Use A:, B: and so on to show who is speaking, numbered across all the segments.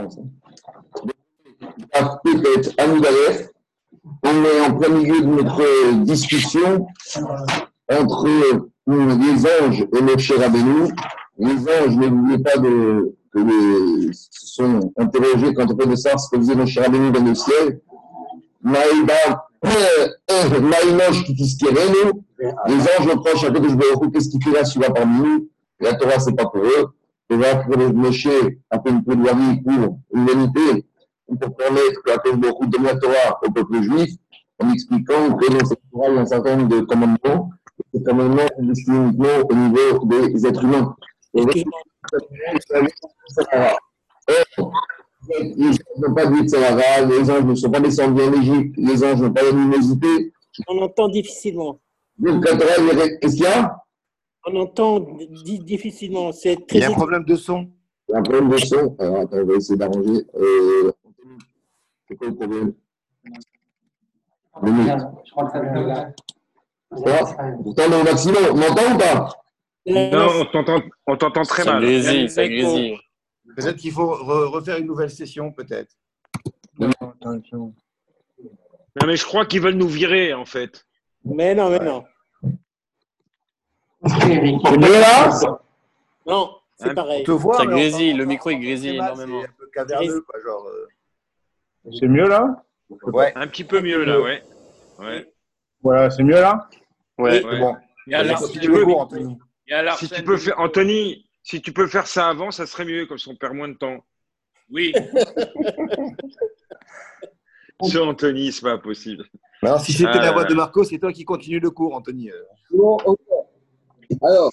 A: commence. Peut-être Amoudalef, on est en plein milieu de notre discussion entre les anges et Moshe Rabbeinu. Les anges voulaient pas de, que les sont interrogés quand on fait de ça, ce que faisait Moshe Rabbeinu dans le ciel. Maïba, Maïnosh qui nous. Les anges reprochent à côté de qu'est-ce qu'il fait là, celui-là parmi nous? La Torah, c'est pas pour eux. Et là, pour Moshe a fait une plaidoirie pour l'humanité, pour permettre la beaucoup donne la Torah au peuple juif, en expliquant que dans cette Torah, il y a un certain nombre de commandements. Ces commandements sont destinés uniquement au niveau des êtres humains. Et les anges n'ont pas de Sahara, les anges ne sont pas descendus en Égypte, les anges n'ont pas la luminosité.
B: On entend difficilement.
A: Donc, qu'est-ce qu'il y a?
B: On entend difficilement.
C: Il y a un problème de son.
A: Il y a un problème de son. Alors, attends, on va essayer d'arranger. Euh, c'est quoi le problème? Je crois que ça vient Pourtant, on est au maximum. On m'entend ou pas?
C: Non, on t'entend très mal.
D: Ça grésille,
C: Peut-être qu'il faut refaire une nouvelle session, peut-être.
D: Non,
E: mais je crois qu'ils veulent nous virer, en fait.
B: Mais non, mais non.
A: C'est mieux là?
B: Non, c'est pareil.
D: ça grésille, le micro il grésille énormément.
C: C'est un peu caverneux, quoi, genre. Euh.
F: C'est mieux là?
E: Ouais. Un petit peu mieux là, ouais. ouais.
F: Voilà, c'est mieux là?
D: Ouais,
E: ouais.
D: bon.
E: Et alors, si tu Anthony. si tu peux faire, Anthony, si tu peux faire ça avant, ça serait mieux, comme ça on perd moins de temps. Oui. Sur Anthony, c'est pas possible.
C: Alors, si c'était la voix de Marco, c'est toi qui continues le cours, Anthony.
A: Bon, ok. Alors,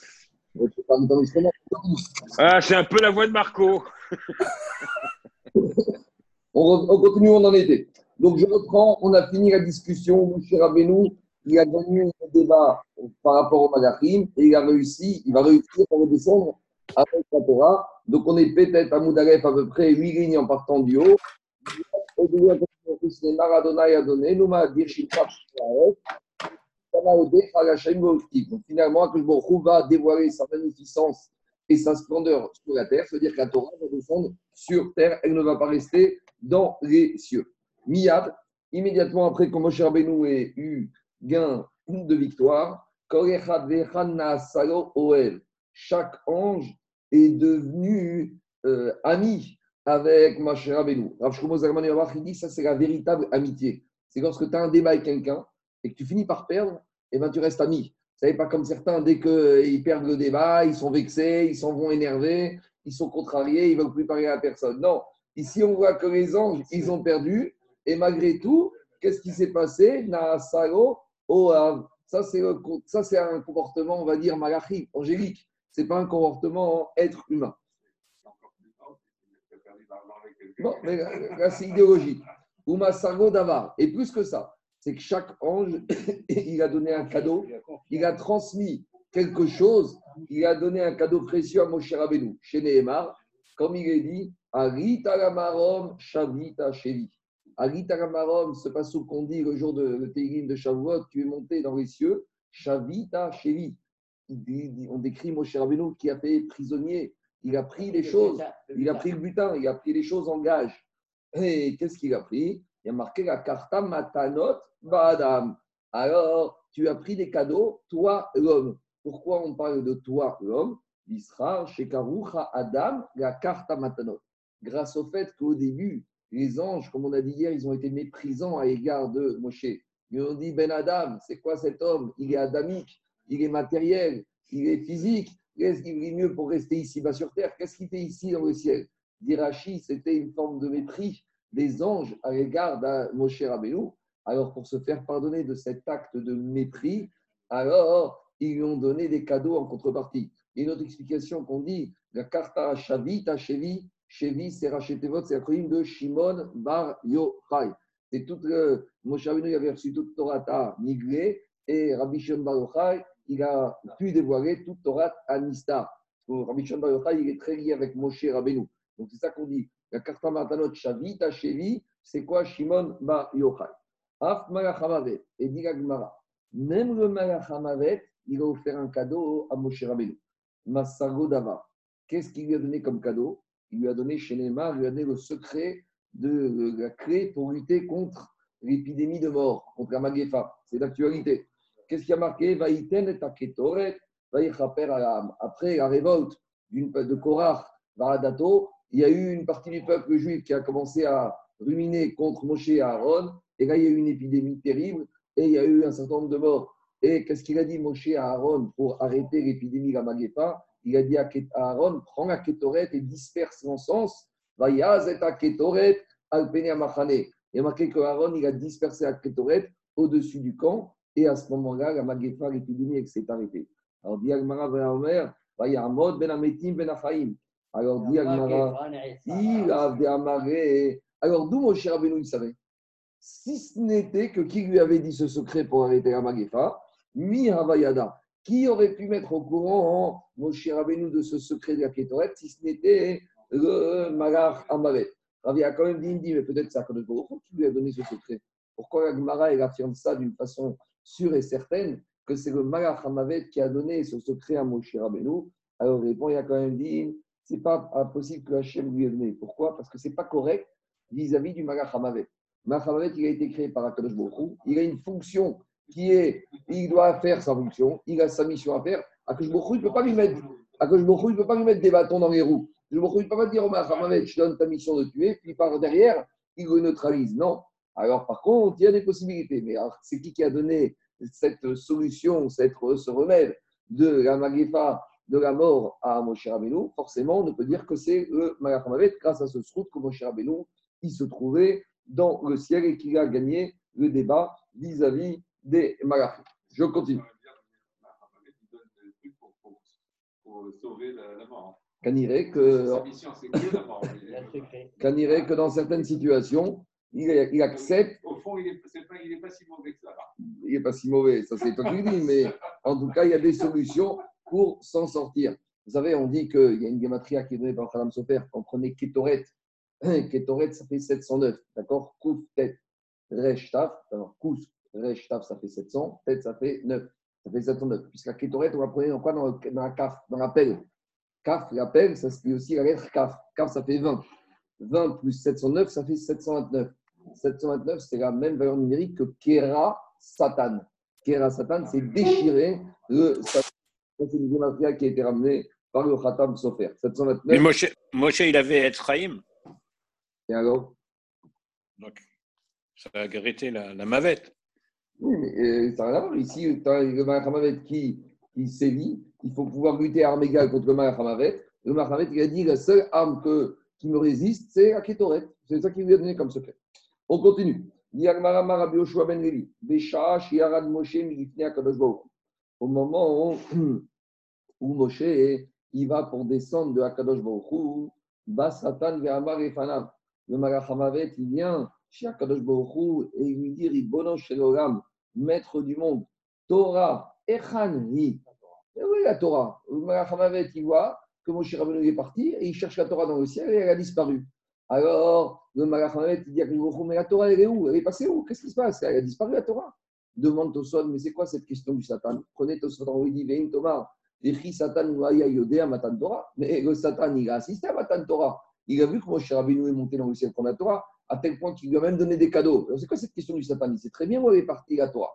E: ah, c'est un peu la voix de Marco.
A: on, on, continue, on en était. Donc, je reprends. On a fini la discussion. Moucher Rabbeinu, il a gagné le débat par rapport au Malachim et il a réussi, il va réussir à redescendre avec la Torah. Donc, on est peut-être à Moudalef à peu près 8 lignes en partant du haut. Donc finalement, que le va dévoiler sa magnificence et sa splendeur sur la terre, c'est-à-dire que la Torah va descendre sur terre, elle ne va pas rester dans les cieux. Miyad, immédiatement après que Moshe Rabbeinu ait eu gain de victoire, chaque ange est devenu euh, ami avec Moshe Rabbeinu. Rav Shlomo il dit ça c'est la véritable amitié. C'est lorsque tu as un débat avec quelqu'un et que tu finis par perdre, eh ben, tu restes ami. Vous savez, pas comme certains, dès qu'ils perdent le débat, ils sont vexés, ils s'en vont énervés, ils sont contrariés, ils veulent plus parler à personne. Non, ici on voit que les anges, ils ont perdu, et malgré tout, qu'est-ce qui s'est passé? Ça c'est, un comportement, on va dire, malachi, angélique. Ce n'est pas un comportement être humain. Bon, mais là, c'est idéologique. Et plus que ça, c'est que chaque ange, il a donné un cadeau, il a transmis quelque chose, il a donné un cadeau précieux à Moshe Rabbeinu, chez Nehemar, comme il est dit, Aritagamarom Shavita Shevi. Aritagamarom, ce passage qu'on dit le jour de le de Shavuot, tu es monté dans les cieux, Shavita Shevi. On décrit Moshe Rabbeinu qui a fait prisonnier, il a pris les choses, il a pris le butin, il a pris les choses en gage. Et qu'est-ce qu'il a pris? Il a marqué la karta matanot Badam. Alors, tu as pris des cadeaux, toi, l'homme. Pourquoi on parle de toi, l'homme? Chez Karucha Adam, la carte matanot. Grâce au fait qu'au début, les anges, comme on a dit hier, ils ont été méprisants à l'égard de Moshe. Ils ont dit Ben Adam, c'est quoi cet homme? Il est adamique, il est matériel, il est physique. Qu'est-ce qu'il est mieux pour rester ici bas sur terre? Qu'est-ce qu'il fait ici dans le ciel? Dirachi, c'était une forme de mépris des anges à l'égard de Moshe Rabbeinu. Alors, pour se faire pardonner de cet acte de mépris, alors ils lui ont donné des cadeaux en contrepartie. Et une autre explication qu'on dit, la carta Shavita Chevi, Chevi, c'est Rachetevot, c'est l'acronyme de Shimon Bar Yochai. C'est tout le. Moshe Rabbeinu avait reçu toute Torah Niglé, et Rabbi Shimon Bar Yochai, il a pu dévoiler toute Torah Anista. Rabbi Shimon Bar Yochai, il est très lié avec Moshe Rabbeinu. Donc c'est ça qu'on dit. La carta Martanot Shavita Chevi, c'est quoi Shimon Bar Yochai Af Malachamavet. Et dit même le Malachamavet, il a offert un cadeau à Moshe Rabbeinu. Masago Dava. Qu'est-ce qu'il lui a donné comme cadeau? Il lui a donné chez Neymar, lui a donné le secret de la clé pour lutter contre l'épidémie de mort, contre la Magefa. C'est d'actualité. Qu'est-ce qui a marqué? Vaïten et Taketoret, Après la révolte de Korach, Varadato, il y a eu une partie du peuple juif qui a commencé à ruminer contre Moshe et Aaron. Et là, il y a eu une épidémie terrible et il y a eu un certain nombre de morts. Et qu'est-ce qu'il a dit Moshe à Aaron pour arrêter l'épidémie de la Magefa Il a dit à Aaron prends la Ketoret et disperse l'encens. Alpene amachane. Il y a marqué que Aaron il a dispersé la Ketoret au-dessus du camp. Et à ce moment-là, la Magefa, l'épidémie, s'est arrêtée. Alors, dit Agmara ben Omer, ben Ametim ben Achaim. Alors, dit Agmara, il a amarré. Alors, d'où Moshe Rabbeinu il savait Si ce n'était que qui lui avait dit ce secret pour arrêter la Magefa, Mi Havayada. Qui aurait pu mettre au courant Moshe Rabbeinu de ce secret de la Ketoret si ce n'était le Magar Amaret Ravi a quand même dit, dit mais peut-être ça, qui lui a donné ce secret Pourquoi la Gemara affirme ça d'une façon sûre et certaine que c'est le Malach Hamavet qui a donné ce secret à Moshe Rabbeinu Alors il répond, il a quand même dit, c'est pas impossible que Hachem lui ait donné. Pourquoi? Parce que c'est pas correct vis-à-vis du Malach Hamavet. Malach Hamavet, il a été créé par Akadosh Baruch il a une fonction qui est, il doit faire sa fonction, il a sa mission à faire. Akadosh Baruch il ne peut pas lui mettre, Akadosh Baruch il peut pas lui mettre des bâtons dans les roues. Je ne peux pas dire au Malach Hamavet, je donne ta mission de tuer, puis par derrière, il le neutralise. Non. Alors par contre, il y a des possibilités. Mais c'est qui qui a donné cette solution, cette, ce remède de la Magefa, de la mort à Moshe Rabbeinu, forcément, on ne peut dire que c'est le Malach grâce à ce srout que Moshe Rabbeinu, il se trouvait dans le ciel et qu'il a gagné le débat vis-à-vis des Malachim. Je continue. Canirait que, que dans certaines situations, il, accepte.
G: Au fond, il n'est pas, pas, si mauvais que ça.
A: Il n'est pas si mauvais, ça c'est toi qui le dis, mais en tout cas, il y a des solutions pour s'en sortir. Vous savez, on dit qu'il y a une gématria qui est donnée par Khalam Sofer, quand on prenait Ketoret. Ketoret, ça fait 709, d'accord? Kouf, tête, Resh, Taf. Alors, Kouf, Resh, Taf, ça fait 700, tête, ça fait 9. Ça fait 709. Puisqu'à Ketoret, on va prendre dans quoi? Dans, la Kaf, dans la pelle. Kaf, la pelle, ça se aussi la lettre Kaf. Kaf, ça fait 20. 20 plus 709, ça fait 729. 729, c'est la même valeur numérique que Kera Satan. Kera Satan, c'est déchirer le Satan. C'est une matériel qui a été ramené par le Khatam Sofer. 729.
E: Mais Moshe, Moshe il avait Ephraim.
A: Et alors?
E: Donc, ça a arrêté la, la mavette.
A: Oui, mais euh, ça n'a rien à voir. Ici, le Malach qui, qui sévit. Il faut pouvoir lutter à armes égales contre le Malach Le Malach il a dit la seule arme que qui me résiste, c'est la Ketoret. C'est ça qu'il lui a donné comme secret. On continue. Au moment où, Moshe il va pour descendre de Akadosh Baruch va Satan Amar et. Le Malachamavet, il vient chez Akadosh Baruch et il lui dit Ribono Sheloram, maître du monde, Torah, Echan Hi. Et oui, la Torah. Le Malachamavet, il voit que Moshe Rabbeinu est parti et il cherche la Torah dans le ciel et elle a disparu. Alors, le Malach il dit à mais la Torah, elle est où? Elle est passée où? Qu'est-ce qui se passe? Elle a disparu, la Torah. Demande Tosfot, mais c'est quoi cette question du Satan? Prenez Tosfot en dit, Vein Thomas, Écrit Satan à Matan Torah. Mais le Satan, il a assisté à Matan Torah. Il a vu que Moshe Rabbeinu est monté dans le ciel pour la Torah, à tel point qu'il lui a même donné des cadeaux. Alors, c'est quoi cette question du Satan? Il sait très bien où est partie, la Torah.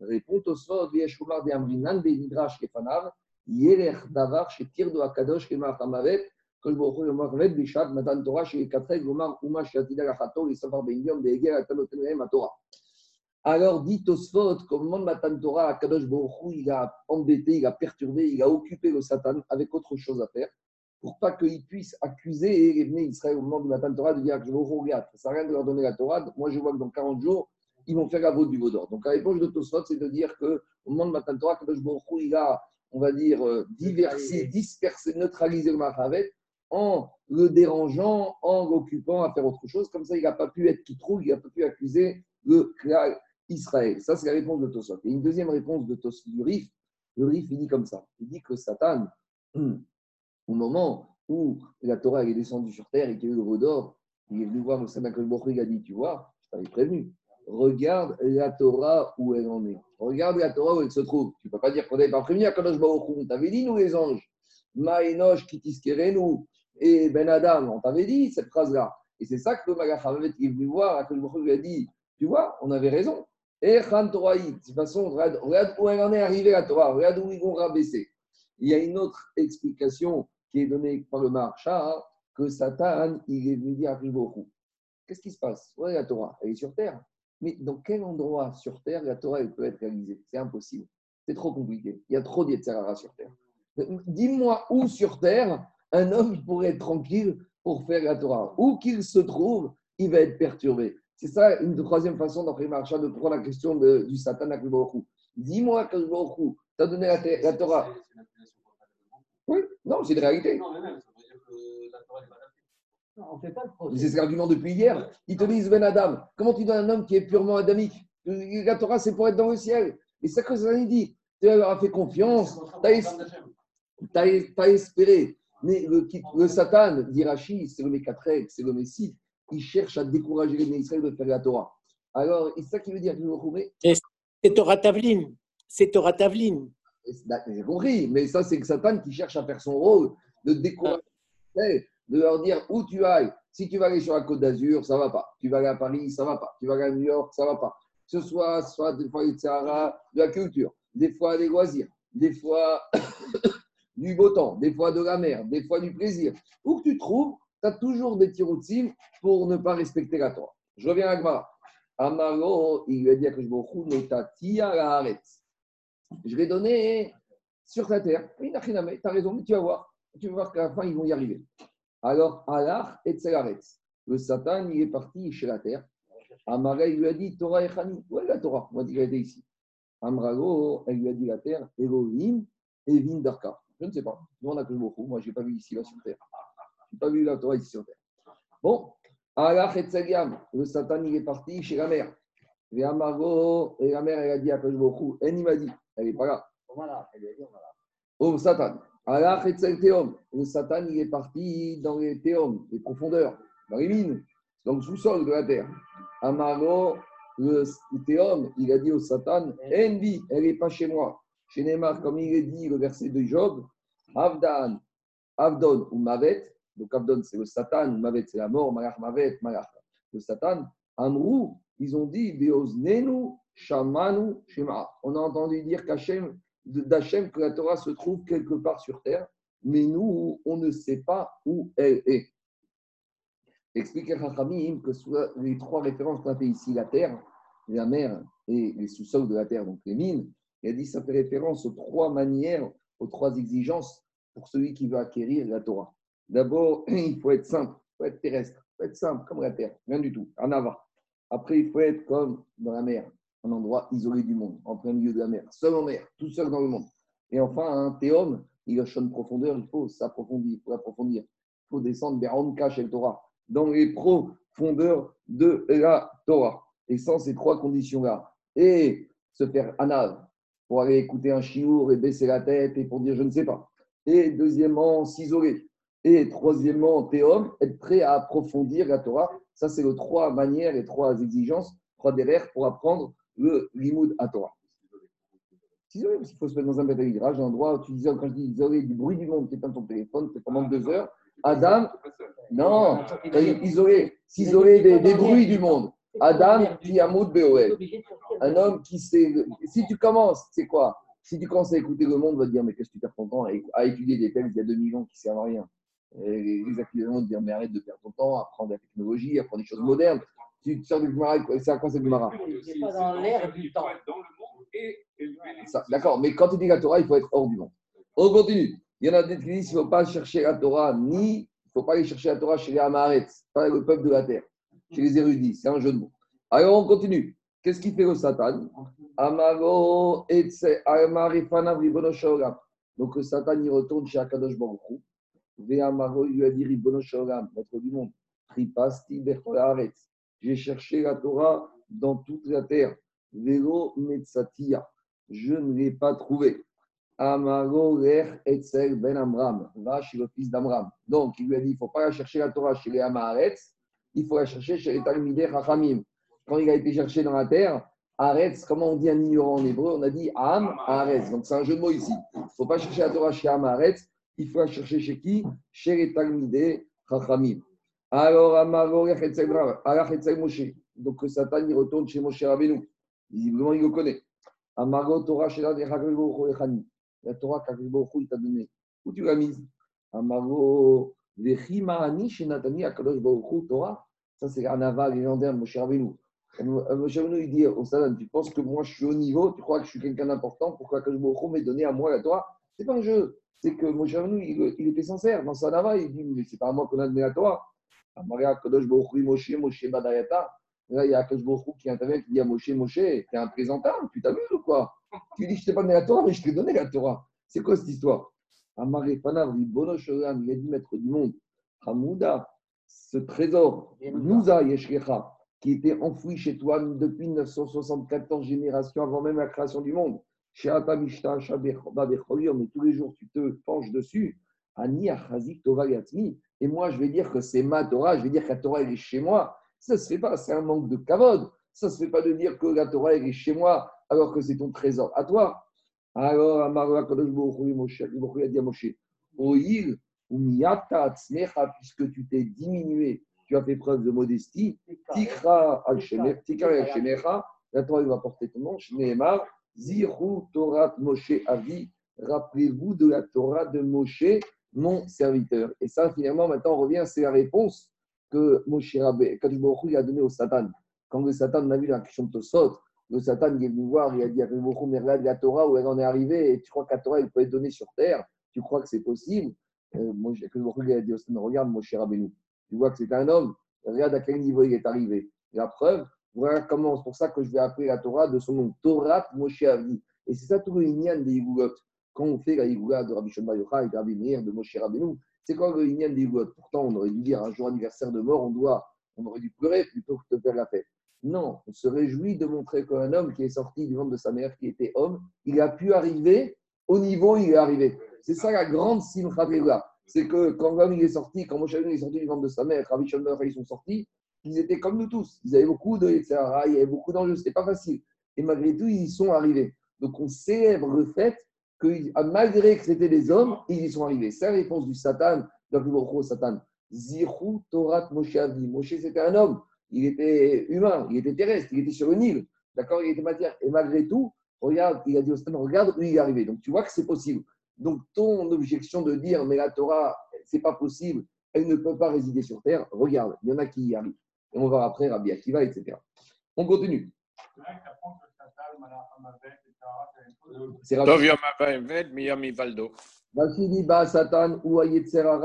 A: Répond Tosfot, Vieshomar de Amrinan, Benidrash, Kefanav, Yerech Davar, Shetir de Akadosh, Kemar Hamavet, que je Mohamed Bishat, Matan Torah, chez les quatre Gomar, Uma, Shatida, Lachato, les Safar Bengiom, Beger, Atanotenem, Torah. Alors, dit Tosfot, comme Matan Torah, Akadosh Baruch il a embêté, il a perturbé, il a occupé le Satan avec autre chose à faire, pour pas qu'il puisse accuser et venir Israël au moment du Matan Torah de dire que je regarde, ça sert à rien de leur donner la Torah, moi je vois que dans 40 jours, ils vont faire la vote du Vaudor. Donc la réponse de Tosfot, c'est de dire qu'au moment de Matan Torah, Akadosh Baruch il a on va dire, euh, diverser, disperser, neutraliser le Mahavet en le dérangeant, en l'occupant à faire autre chose. Comme ça, il n'a pas pu être qui trouve, il n'a pas pu accuser le Israël. Ça, c'est la réponse de Tosot. Et une deuxième réponse de Tos, du Rif, le Rif, il dit comme ça. Il dit que Satan, au moment où la Torah est descendue sur terre et qu'il y a eu le Vaudor, il est venu voir le Satan il a dit, tu vois, je t'avais prévenu, regarde la Torah où elle en est. Regarde la Torah où elle se trouve. Tu ne peux pas dire qu'on n'avait pas prévenu à Kadosh On t'avait dit, nous les anges, Maïnosh, Kitiskerenu, Et Ben Adam, on t'avait dit cette phrase-là. Et c'est ça que le Magachavet est venu voir, que le lui a dit Tu vois, on avait raison. Et Khan Toraïd, de toute façon, regarde, où elle en est arrivée la Torah, regarde où ils vont rabaisser. Il y a une autre explication qui est donnée par le Marcha, que Satan, il est venu dire à Ribochou. Qu'est-ce qui se passe? Ouais, la Torah, elle est sur terre. Mais dans quel endroit sur terre la Torah elle peut être réalisée? C'est impossible. C'est trop compliqué. Il y a trop d'Yetzerara sur terre. Dis-moi où sur terre un homme pourrait être tranquille pour faire la Torah. Où qu'il se trouve, il va être perturbé. C'est ça une troisième façon d'après Marcha de prendre la question de, du Satan à Kribochou. Dis-moi, Kribochou, tu as donné la, la Torah. Oui, non, c'est une réalité.
G: Non, mais même, ça veut dire que la Torah n'est pas adaptée.
H: Non, on fait pas de
A: Mais
H: procès.
A: C'est cet argument depuis hier. Ils te disent, Ben Adam, comment tu donnes un homme qui est purement adamique? La Torah, c'est pour être dans le ciel. Et c'est ça que ça dit. Tu leur as fait confiance, tu as, es- espéré. Mais le, le Satan, dit c'est le Mécatrek, c'est le Messie, il cherche à décourager les Israël de faire la Torah. Alors, c'est ça qui veut dire
B: C'est Torah Tavlin. C'est Torah Tavlin.
A: J'ai compris, mais ça, c'est que Satan qui cherche à faire son rôle, de décourager, de leur dire où tu ailles. Si tu vas aller sur la côte d'Azur, ça va pas. Tu vas aller à Paris, ça va pas. Tu vas aller à New York, ça va pas. Que ce soit, soit des fois, Sahara, de la culture, des fois des loisirs, des fois du beau temps, des fois de la mer, des fois du plaisir. Où que tu trouves, tu as toujours des tiroutsim pour ne pas respecter la Torah. Je reviens à Gmara. Amaro, il lui a dit à la Haaretz. Je vais donner sur ta terre. Tu as raison, mais tu vas voir. Tu vas voir qu'à la fin, ils vont y arriver. Alors, Allah et Tselaretz. Le Satan, il est parti chez la terre. Amara, il lui a dit Torah et Chani. Où est la Torah? On va dire qu'elle était ici. Amrago, elle lui a dit la terre, Elohim et Vindarka. Je ne sais pas. Nous, on a beaucoup. Moi, je n'ai pas vu ici, là, sur terre. Je n'ai pas vu la Torah ici sur terre. Bon. Allah. Le Satan, il est parti chez la mère. Et la mère, elle a dit à Kajboku, elle m'a dit, elle n'est pas là.
H: Voilà, elle lui a dit, voilà.
A: Oh, Satan. Allah Théom. Le Satan, il est parti dans les théomes, les profondeurs, dans les mines, dans le sous-sol de la terre. Amaro, le théome, il a dit au Satan Envie, elle n'est pas chez moi. Chez Neymar, comme il est dit, le verset de Job Avdan, Avdon ou Mavet. Donc Avdon, c'est le Satan, Mavet, c'est la mort, Malach Mavet, Malach, le Satan. Amrou, ils ont dit Beoznenu, Shamanu, Shema. On a entendu dire qu'Hachem d'Hachem que la Torah se trouve quelque part sur terre, mais nous, on ne sait pas où elle est. Expliquez Rachamim que sur les trois références qu'on a fait ici, la terre, la mer et les sous-sols de la terre, donc les mines, il a dit que ça fait référence aux trois manières, aux trois exigences pour celui qui veut acquérir la Torah. D'abord, il faut être simple, il faut être terrestre, il faut être simple comme la terre, rien du tout, en avant. Après, il faut être comme dans la mer, un endroit isolé du monde, en plein milieu de la mer, seul en mer, tout seul dans le monde. Et enfin, un théum, il a une profondeur, il faut s'approfondir, il faut approfondir. Il faut descendre vers Onka chez le Torah, dans les profondeurs de la Torah. Et sans ces trois conditions-là, et se faire anav, pour aller écouter un chiour et baisser la tête et pour dire je ne sais pas. Et deuxièmement, s'isoler. Et troisièmement, théum, être prêt à approfondir la Torah. Ça, c'est les trois manières et trois exigences, trois derrière pour apprendre le limoud à Torah. S'isoler, parce qu'il faut se mettre dans un à un endroit où tu disais, quand je dis isolé du bruit du monde, tu éteins ton téléphone, c'est pendant deux heures. Adam, non, isolé, s'isoler des, des bruits du monde. Adam, Tiamoud Beoel. Un homme qui sait. Si tu commences, c'est quoi? Si tu commences à écouter le monde, va te dire Mais qu'est-ce que tu perds ton temps à, à étudier des textes il y a 2000 ans qui servent à rien Et Les vont te dire Mais arrête de perdre ton temps, apprendre la technologie, apprendre des choses modernes. Tu te sors du Gemara, c'est à quoi c'est Gemara
H: C'est pas dans l'air du temps.
G: Dans le monde et élever les
A: Ça, D'accord, mais quand tu dis la Torah, il faut être hors du monde. On continue. Il y en a des qui disent qu'il ne faut pas chercher la Torah, ni il ne faut pas aller chercher la Torah chez les Amaretz, pas le peuple de la terre, chez les érudits. C'est un jeu de mots. Alors on continue. Qu'est-ce qu'il fait le Satan? Donc le Satan, il retourne chez Akadosh Baruch. Ve'amaro, il lui a dit ribono maître du monde. Tripasti. J'ai cherché la Torah dans toute la terre. Velo metzatia. Je ne l'ai pas trouvé. Amago ler etzel ben Amram. Va chez le fils d'Amram. Donc il lui a dit il ne faut pas la chercher la Torah chez les Amaretz. Il faut la chercher chez les Talmidei Chachamim quand il a été cherché dans la terre, Aretz, comment on dit un ignorant en hébreu? On a dit Am, Aretz. Donc c'est un jeu de mots ici. Il ne faut pas chercher la Torah chez Am, Aretz. Il faut la chercher chez qui? Chez les Talmideh Chachamim. Alors, Amaro Alachetzel Moshe. Donc, Satan, il retourne chez Moshe Rabbeinu. Visiblement, il le connaît. Amaro Torah Shela de Echani. La Torah qu'Akadosh Baruch Hu, il t'a donnée. Où tu l'as mise? Amaro Vechima Ani Shenatani Akadosh Baruch Hu Torah. Ça, c'est un aval légendaire Moshe Rabbeinu. Moshe Rabbeinu, il dit au Satan, tu penses que moi, je suis au niveau, tu crois que je suis quelqu'un d'important, pourquoi Akadosh Baruch Hu m'ait donné à moi la Torah? C'est pas un jeu. C'est que Moshe il, il était sincère dans sa nava. Il dit, mais c'est pas à moi qu'on a donné la Torah. Amaria Akadosh Baruch Hu Moshe, Moshe Badayata. Là, il y a Akadosh Baruch Hu qui intervient, qui dit à Moshe, Moshe, t'es un présentable, tu t'amuses ou quoi? Tu dis, je t'ai pas donné la Torah, mais je t'ai donné la Torah. C'est quoi cette histoire? Amaré Panav, il a dit maître du monde. Hamouda, ce trésor, Nouza Yeshkecha, qui était enfoui chez toi depuis 974 générations avant même la création du monde. Mais tous les jours tu te penches dessus. Et moi, je vais dire que c'est ma Torah, je vais dire que la Torah, elle est chez moi. Ça ne se fait pas, c'est un manque de kavod. Ça ne se fait pas de dire que la Torah, elle est chez moi, alors que c'est ton trésor à toi. Alors, Hu a dit à Moshe, Oil, puisque tu t'es diminué, tu as fait preuve de modestie, Tikra al-Shemecha, la Torah, il va porter ton nom, Shneemar, Ziru Torah Moshe Avi, rappelez-vous de la Torah de Moshe, mon serviteur. Et ça, finalement, maintenant, on revient, c'est la réponse que Moshe Rabbe, Kadosh Baruch Hu, il a donnée au Satan. Quand le Satan a vu la question de Tosot, le Satan il est venu voir, il a dit à Kadosh Baruch Hu, mais regarde la Torah où elle en est arrivée, et tu crois que la Torah, elle peut être donnée sur terre, tu crois que c'est possible? Euh, Moshe- Kadosh Baruch Hu, il a dit au Satan, regarde Moshe Rabbeinu, tu vois que c'est un homme, regarde à quel niveau il est arrivé. La preuve, voilà comment, c'est pour ça que je vais appeler la Torah de son nom, Torah Moshe Avi. Et c'est ça tout le Inyan des Yigulot. Quand on fait la Yigoula de Rabbi Bar Yochai, de Rabbi Meir, de Moshe Rabbeinu, c'est quoi le Inyan des Yigulot Pourtant, on aurait dû dire un jour anniversaire de mort, on doit, on aurait dû pleurer plutôt que de faire la fête. Non, on se réjouit de montrer qu'un homme qui est sorti du ventre de sa mère, qui était homme, il a pu arriver au niveau où il est arrivé. C'est ça la grande simcha. C'est que quand l'homme il est sorti, quand Moshe Rabbeinu est sorti du ventre de sa mère, Rabbi Bar Yochai, ils sont sortis, ils étaient comme nous tous. Ils avaient beaucoup de etc. Il y avait beaucoup d'enjeux, c'était pas facile. Et malgré tout, ils y sont arrivés. Donc on célèbre le fait que ah, malgré que c'était des hommes, ils y sont arrivés. C'est la réponse du Satan, gros Satan. Ziru Torat Moshe. Moshe, c'était un homme. Il était humain, il était terrestre, il était sur le Nil. D'accord? Il était matière. Et malgré tout, regarde, il a dit au Satan, regarde où il est arrivé. Donc tu vois que c'est possible. Donc ton objection de dire, mais la Torah, c'est pas possible, elle ne peut pas résider sur terre, regarde, il y en a qui y arrivent. Et on va voir après Rabbi Akiva, etc. On continue. C'est Ba Satan ou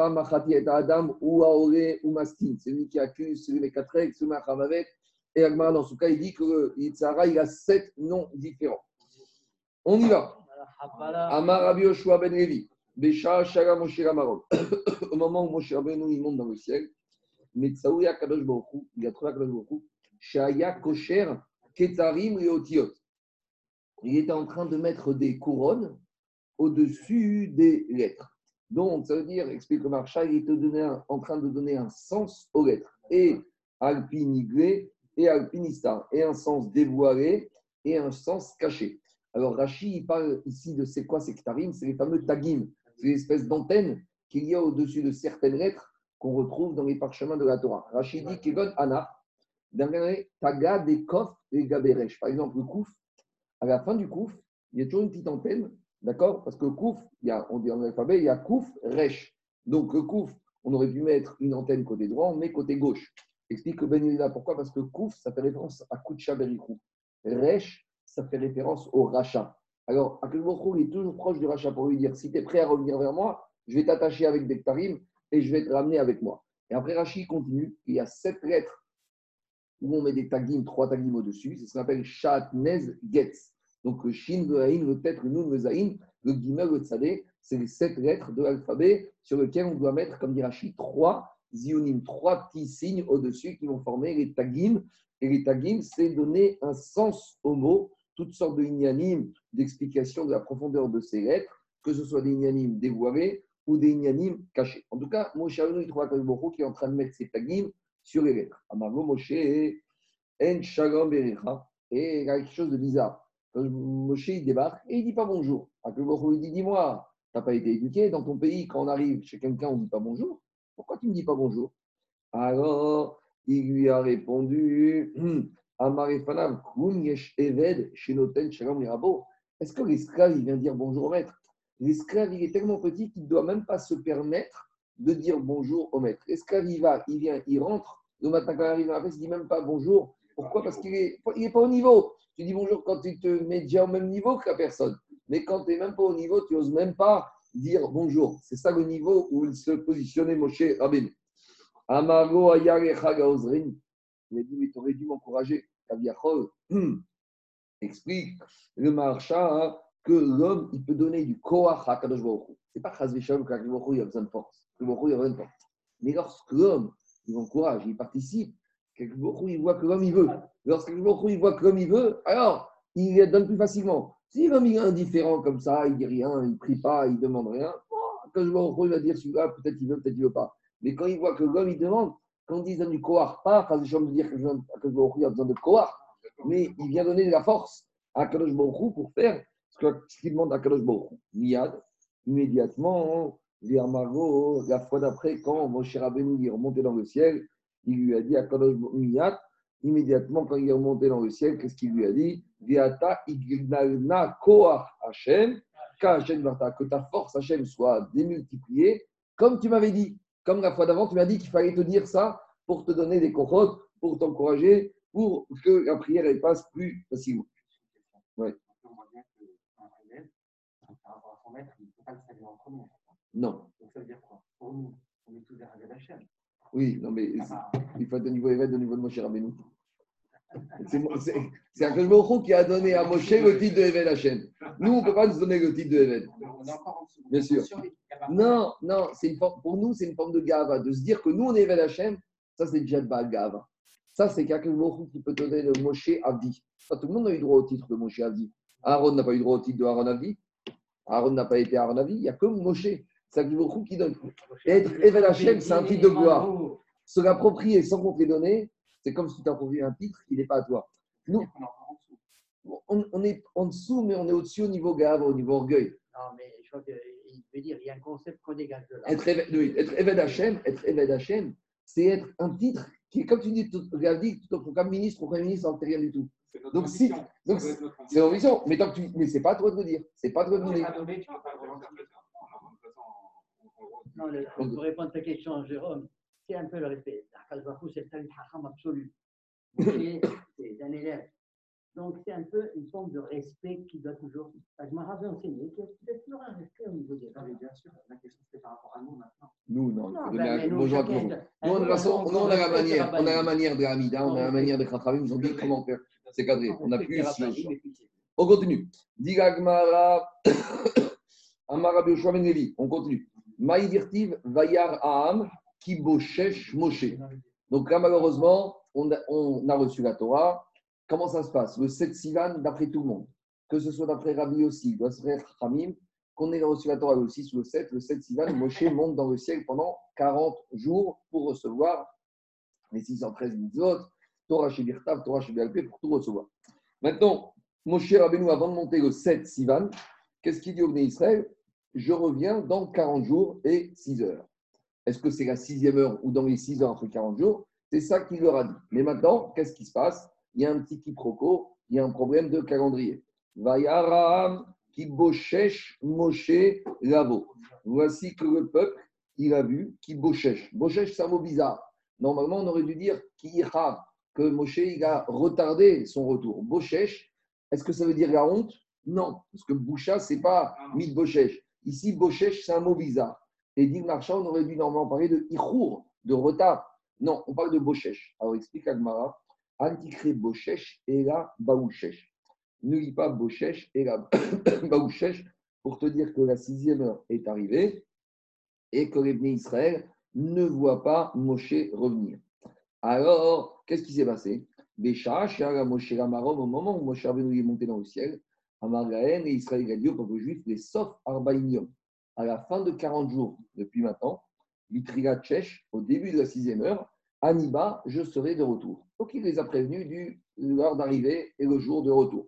A: Machati et Adam ou Aore ou Mastin. C'est lui qui accuse celui des quatre règles, celui de Chamavet. Et Agmar, dans ce cas, il dit que Yetzerara, il a sept noms différents. On y va. Amar Rabbi Yoshua Ben Levi. Besha Shara Moshe Ramaron. Au moment où Moshe Rabbeinu il monte dans le ciel, Metsaouya Kadosh Baruch Hu, il a trouvé Kadosh Shaya Kosher Ketzarim et Otiot. Il était en train de mettre des couronnes au-dessus des lettres. Donc, ça veut dire, explique le Marshal, il était en train de donner un sens aux lettres. Et alpiniglé et alpinistar. Et un sens dévoilé et un sens caché. Alors, Rashi, il parle ici de c'est quoi ces ktarim C'est les fameux tagim. C'est l'espèce d'antenne qu'il y a au-dessus de certaines lettres qu'on retrouve dans les parchemins de la Torah. Rashi dit Kegon Ana, Taga des Kof et Gaberesh. Par exemple, le Kouf, à la fin du Kouf, il y a toujours une petite antenne, d'accord? Parce que Kouf, il y a, on dit en alphabet, il y a Kouf, Resh. Donc le Kouf, on aurait pu mettre une antenne côté droit, on met côté gauche. Explique que Ben pourquoi? Parce que Kouf, ça fait référence à Koucha Berikou. Resh, ça fait référence au rachat. Alors, Akelbokhou, il est toujours proche du rachat pour lui dire si tu es prêt à revenir vers moi, je vais t'attacher avec des ktarim et je vais te ramener avec moi. Et après, Rashi continue il y a sept lettres où on met des tagim, trois tagim au-dessus. C'est ce qu'on appelle Shatnez Getz. Donc, le Shin, le Haïn, le Tet, le Nun, le Zaïn, le Gimel, le Tzadé, c'est les sept lettres de l'alphabet sur lesquelles on doit mettre, comme dit Rashi, trois zionim, trois petits signes au-dessus qui vont former les tagim. Et les tagim, c'est donner un sens au mot, toutes sortes de ignanim, d'explications de la profondeur de ces lettres, que ce soit des ignanim dévoilés ou des ignanim cachés. En tout cas, Moshe Rabbeinu, il trouve Boko qui est en train de mettre ses tagim sur les lettres. Amargo Moshe, En Shalom. Et il y a quelque chose de bizarre. Moshe il débarque et il dit pas bonjour. Akadosh il dit dis-moi, n'as pas été éduqué. Dans ton pays, quand on arrive chez quelqu'un, on ne dit pas bonjour? Pourquoi tu ne me dis pas bonjour? Alors, il lui a répondu Amarefanav, Kum yesh eved shenoten shalom lirabo. Est-ce que l'esclave, il vient dire bonjour au maître? L'esclave, il est tellement petit qu'il ne doit même pas se permettre de dire bonjour au maître. L'esclave, il va, il vient, il rentre. Le matin, quand il arrive à la fête, il ne dit même pas bonjour. Pourquoi? Parce qu'il n'est est pas au niveau. Tu dis bonjour quand tu te mets déjà au même niveau que la personne. Mais quand tu n'es même pas au niveau, tu n'oses même pas dire bonjour. C'est ça le niveau où il se positionnait Moshe Rabbeinu. Amago. Il a dit, mais tu aurais dû m'encourager. Kaviachol explique le marcha hein, que l'homme, il peut donner du koach à Kadosh Baruch. Ce n'est pas Chaz Vesham qu'Akadosh Baruch Hu, il a besoin de force. Kadosh Baruch il a besoin de force. Mais lorsque l'homme, il encourage, il participe, Kadosh Baruch il voit que l'homme, il veut. Lorsque Kadosh Baruch il voit que l'homme, il veut, alors, il donne plus facilement. Si l'homme, il est indifférent comme ça, il dit rien, il ne prie pas, il ne demande rien, oh, Kadosh Baruch il va dire celui-là, peut-être il veut, peut-être il ne veut pas. Mais quand il voit que l'homme, il demande, quand dit donne du koach, pas Chaz Vesham de dire que Kadosh Baruch il a besoin de koach, mais il vient donner de la force à Kadosh Baruch pour faire ce qu'il demande à Kadosh. Miyad, immédiatement, la fois d'après, quand Moshe Rabbeinu est remonté dans le ciel, il lui a dit à Kadosh Miyad, immédiatement quand il est remonté dans le ciel, qu'est-ce qu'il lui a dit? Viata ignalna koach Hashem, que ta force Hashem soit démultipliée, comme tu m'avais dit. Comme la fois d'avant, tu m'as dit qu'il fallait te dire ça pour te donner des cochotes, pour t'encourager, pour que la prière elle passe plus facilement. Ouais. Non.
H: Donc ça veut dire quoi? Pour nous, on est tous des Rav Hashem.
A: Oui, non, mais il faut être au niveau évêque, au niveau de Moshe Rabbeinu. C'est Akash Baruch qui a donné à Moshe le titre de Eved Hashem. Nous, on ne peut pas nous donner le titre de
H: en dessous.
A: Bien sûr. Non, non, une forme, pour nous, c'est une forme de gava. De se dire que nous, on est Eved Hashem, ça, c'est déjà de gava. Ça, c'est Akash Baruch qui peut donner le Moshe Avdi. Pas tout le monde a eu droit au titre de Moshe Avdi. Aaron n'a pas eu droit au titre de Aaron Avdi. Aaron n'a pas été Aaron Avdi. Il n'y a que Moshe. C'est Akash Baruch qui donne. Être Eved Hashem, c'est un titre de gloire. Se l'approprier sans qu'on te les donne, c'est comme si tu t'appropries un titre qui n'est pas à toi. Nous, on, on est en dessous, mais on est au-dessus au niveau gave, au niveau orgueil.
H: Non, mais je crois qu'il veut dire il y a un concept qu'on dégage de là.
A: Être Eved, oui, être Eved c'est être un titre qui est, comme tu dis, tout, dit, tout, comme ministre ou premier ministre, ne rien du tout. Donc, si, donc c'est l'ambition. Mais, tant que tu, mais c'est pas à toi de le dire. C'est pas à toi de le dire.
H: Non, le, pour répondre à ta question, Jérôme, c'est un peu le respect. Akal c'est le hacham absolu. C'est un élève. Donc, c'est un peu une forme de respect qui doit toujours. Je m'avais enseigné qu'il y a toujours un respect au niveau des gens. bien sûr, la question c'est par rapport à nous maintenant.
A: Nous, non. Il
H: ben, nous,
A: bonjour à
H: chacun
A: tout le monde.
H: de-
A: Nous, on a la façon-
H: on-
A: nous, on a la
H: on-
A: manière, on a la
H: on-
A: manière de Hamida, on a la manière de Khachamim, ils ont dit comment faire. C'est cadré. On n'a plus
H: c'est-
A: On continue. Digagmara, Amara Ben. On continue. Maïdirtiv Vayar Aham Kiboshesh Moshe. Donc là, malheureusement, on a, on a reçu la Torah. Comment ça se passe? Le 7 Sivan, d'après tout le monde, que ce soit d'après Rabbi aussi, d'après Hamim, qu'on ait reçu la Torah aussi sous le 7, le 7 Sivan, Moshe monte dans le ciel pendant 40 jours pour recevoir les 613 mitzvot, Torah chez Birtav, Torah chez Béalpé, pour tout recevoir. Maintenant, Moshe Rabbeinu, avant de monter le 7 Sivan, qu'est-ce qu'il dit au Bnei Israël? Je reviens dans 40 jours et 6 heures. Est-ce que c'est la sixième heure ou dans les 6 heures après 40 jours? C'est ça qu'il leur a dit. Mais maintenant, qu'est-ce qui se passe? Il y a un petit quiproquo, il y a un problème de calendrier. Vayaram Kiboshesh Moshe Lavo. Voici que le peuple, il a vu Kiboshesh. Boshesh, c'est un mot bizarre. Normalement, on aurait dû dire Kihav, que Moshe, il a retardé son retour. Boshesh, est-ce que ça veut dire la honte? Non, parce que Boucha, c'est pas Mid Boshesh. Ici, Boshesh, c'est un mot bizarre. Et dit Marchand, on aurait dû normalement parler de Ichour, de retard. Non, on parle de Boshesh. Alors, explique Agmara. Antikré Boshesh et la Baouchesh. Ne lis pas Boshesh et la Baouchesh pour te dire que la sixième heure est arrivée et que les Israël ne voient pas Moshe revenir. Alors, qu'est-ce qui s'est passé? Bécha, Moshe Ramarom, au moment où Moshe Rabbeinu est monté dans le ciel, Amargaën et Israël a dit au peuple juif, les sauf Arbaïnium, à la fin de 40 jours, depuis maintenant, Vitriga Tchèche, au début de la sixième heure, Aniba, je serai de retour. Donc il les a prévenus du l'heure d'arrivée et le jour de retour.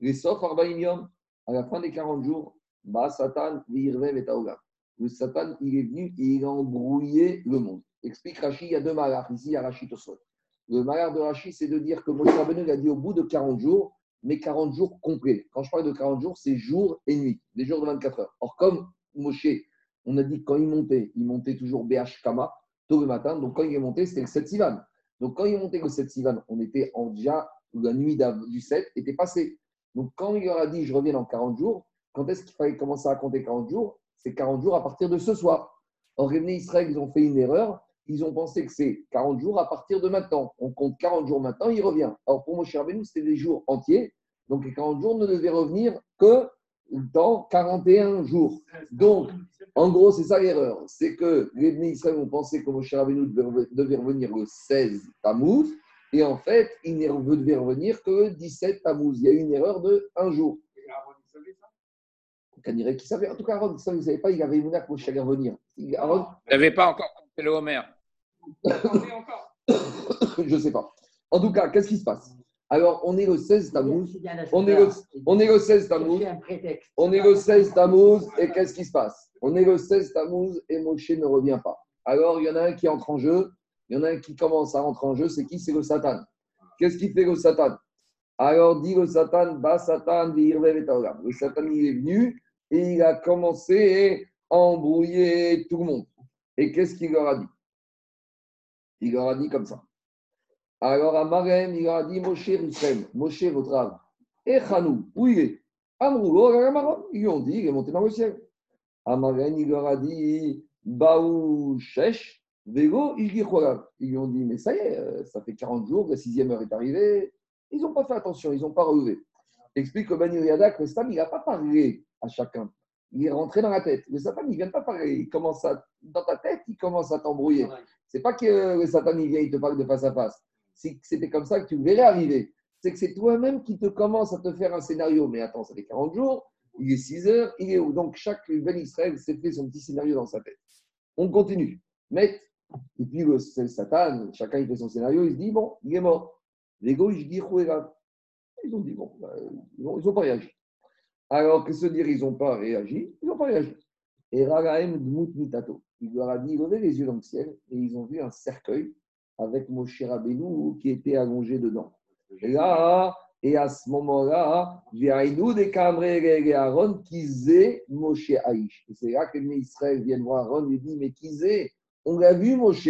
A: Les sauf Arbaïnium, à la fin des 40 jours, Bah, Satan, Virvev et Taoga. Le Satan, il est venu et il a embrouillé le monde. Explique Rashi, il y a deux malars. Ici, a Rashi Tosfot. Le malheur de Rashi, c'est de dire que Moshe Rabbeinu a dit au bout de 40 jours, mais 40 jours complets. Quand je parle de 40 jours, c'est jour et nuit, des jours de 24 heures. Or, comme Moshe, on a dit quand il montait, il montait toujours BH Kama, tôt le matin. Donc, quand il est monté, c'était le 7 Sivan. Donc, quand il est monté le 7 Sivan, on était en déjà, la nuit du 7 était passée. Donc, quand il leur a dit, je reviens dans 40 jours, quand est-ce qu'il fallait commencer à compter 40 jours? C'est 40 jours à partir de ce soir. Or, les Israël, ils ont fait une erreur. Ils ont pensé que c'est 40 jours à partir de maintenant. On compte 40 jours maintenant, il revient. Alors, pour Moshe Rabbeinu, c'était des jours entiers. Donc, les 40 jours ne devaient revenir que dans 41 jours. Donc, en gros, c'est ça l'erreur. C'est que les Israël ont pensé que Moshe Rabbeinu devait, revenir le 16 Tammuz. Et en fait, il ne devait revenir que le 17 Tammuz. Il y a eu une erreur de un jour. On dirait qu'il savait. En tout cas, Aaron, ça, vous ne savez pas, il avait une que Moshe allait revenir. Il- Aaron,
E: Il n'avait pas encore compté le Homer.
A: je ne sais pas. En tout cas, qu'est-ce qui se passe? Alors, on est le 16 Tammuz. On est le, on est le 16
H: Chercher
A: Tammuz.
H: un prétexte.
A: On est le 16 Tammuz et qu'est-ce qui se passe? On est le 16 Tammuz et Moshe ne revient pas. Alors, il y en a un qui entre en jeu, il y en a un qui commence à rentrer en jeu, c'est qui? C'est le Satan. Qu'est-ce qui fait le Satan? Alors, dit le Satan, Ba Satan. Le Satan, il est venu et il a commencé à embrouiller tout le monde. Et qu'est-ce qu'il leur a dit? Il leur a dit comme ça. Alors, à Marem, il leur a dit Moshe Richem, Moshe, votre âme, et Chanou, où il est? Ragamaron. Ils lui ont dit, il est monté dans le ciel. Amaren, il leur a dit, Baou Shesh, Vego. Ils lui ont dit, mais ça y est, euh, ça fait 40 jours, la sixième heure est arrivée. Ils n'ont pas fait attention, ils n'ont pas relevé. Explique Bani que le Satan, il n'a pas parlé à chacun. Il est rentré dans la tête. Le Satan, il ne vient pas parler. Il commence à, dans ta tête, il commence à t'embrouiller. C'est pas que le Satan, il vient, il te parle de face à face. C'est que c'était comme ça que tu le verrais arriver. C'est que c'est toi-même qui te commence à te faire un scénario. Mais attends, ça fait 40 jours, il est 6 heures, il est où? Donc chaque Ben Israël s'est fait son petit scénario dans sa tête. On continue. Mais, et puis le, Satan, chacun il fait son scénario, il se dit, bon, il est mort. L'ego, il dit. Ils ont dit, bon, bah, ils n'ont pas réagi. Alors que se dire, ils n'ont pas réagi, ils n'ont pas réagi. Et Ragaem Dmut Mitato, il leur a dit, levez les yeux dans le ciel, et ils ont vu un cercueil avec Moshe Rabbeinu qui était allongé dedans. Et là, et à ce moment-là, Véaïnou des Kamré et Aaron qui zé Moshe Aïch. Et c'est là que les Israël viennent voir Aaron et dit Mais qui zé On l'a vu, Moshe.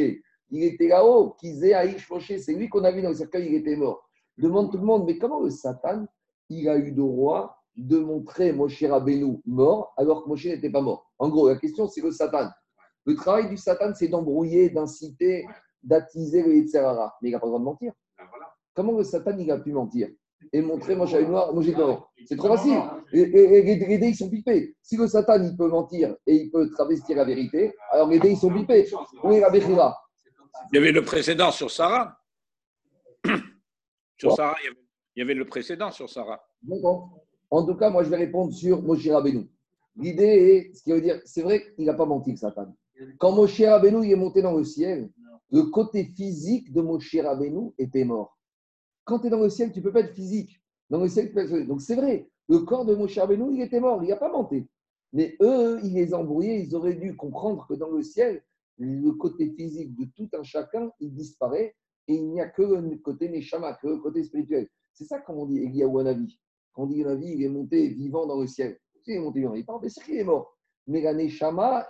A: Il était là-haut. Qui zé Aïch Moshe? C'est lui qu'on a vu dans le cercueil, il était mort. Demande tout le monde Mais comment le Satan, il a eu de roi de montrer Moshe Rabbeinu mort alors que Moshe n'était pas mort En gros, la question, c'est le Satan. Le travail du Satan, c'est d'embrouiller, d'inciter, d'attiser le Yitzhara. Mais il n'a pas le droit de mentir. Comment le Satan il a pu mentir et montrer j'avais noir, moi j'ai mort? C'est trop facile. Et, et- et les, les dés ils sont pipés. Si le Satan il peut mentir et il peut travestir la vérité, alors les dés ils sont pipés. Où est la Bechira
E: Il y avait le précédent sur Sarah. sur Sarah, il y, avait, il y avait le précédent sur Sarah.
A: D'accord. En tout cas, moi je vais répondre sur Moshe Rabbeinu. L'idée est, ce qui veut dire, c'est vrai qu'il n'a pas menti Satan. Quand Moshe Rabbeinu il est monté dans le ciel, le côté physique de Moshe Rabbeinu était mort. Quand tu es dans le ciel, tu ne peux pas être physique. Dans le ciel, tu peux. Donc c'est vrai, le corps de Moshe Rabbeinu, il était mort, il n'a pas menti. Mais eux, ils les embrouillaient, ils auraient dû comprendre que dans le ciel, le côté physique de tout un chacun, il disparaît et il n'y a que le côté Neshama, que le côté spirituel. C'est ça qu'on dit Eliyahu Hanavi. Quand on dit Hanavi, il est monté vivant dans le ciel. Il est monté vivant, il parle, mais c'est qu'il est mort. Mais la Neshama,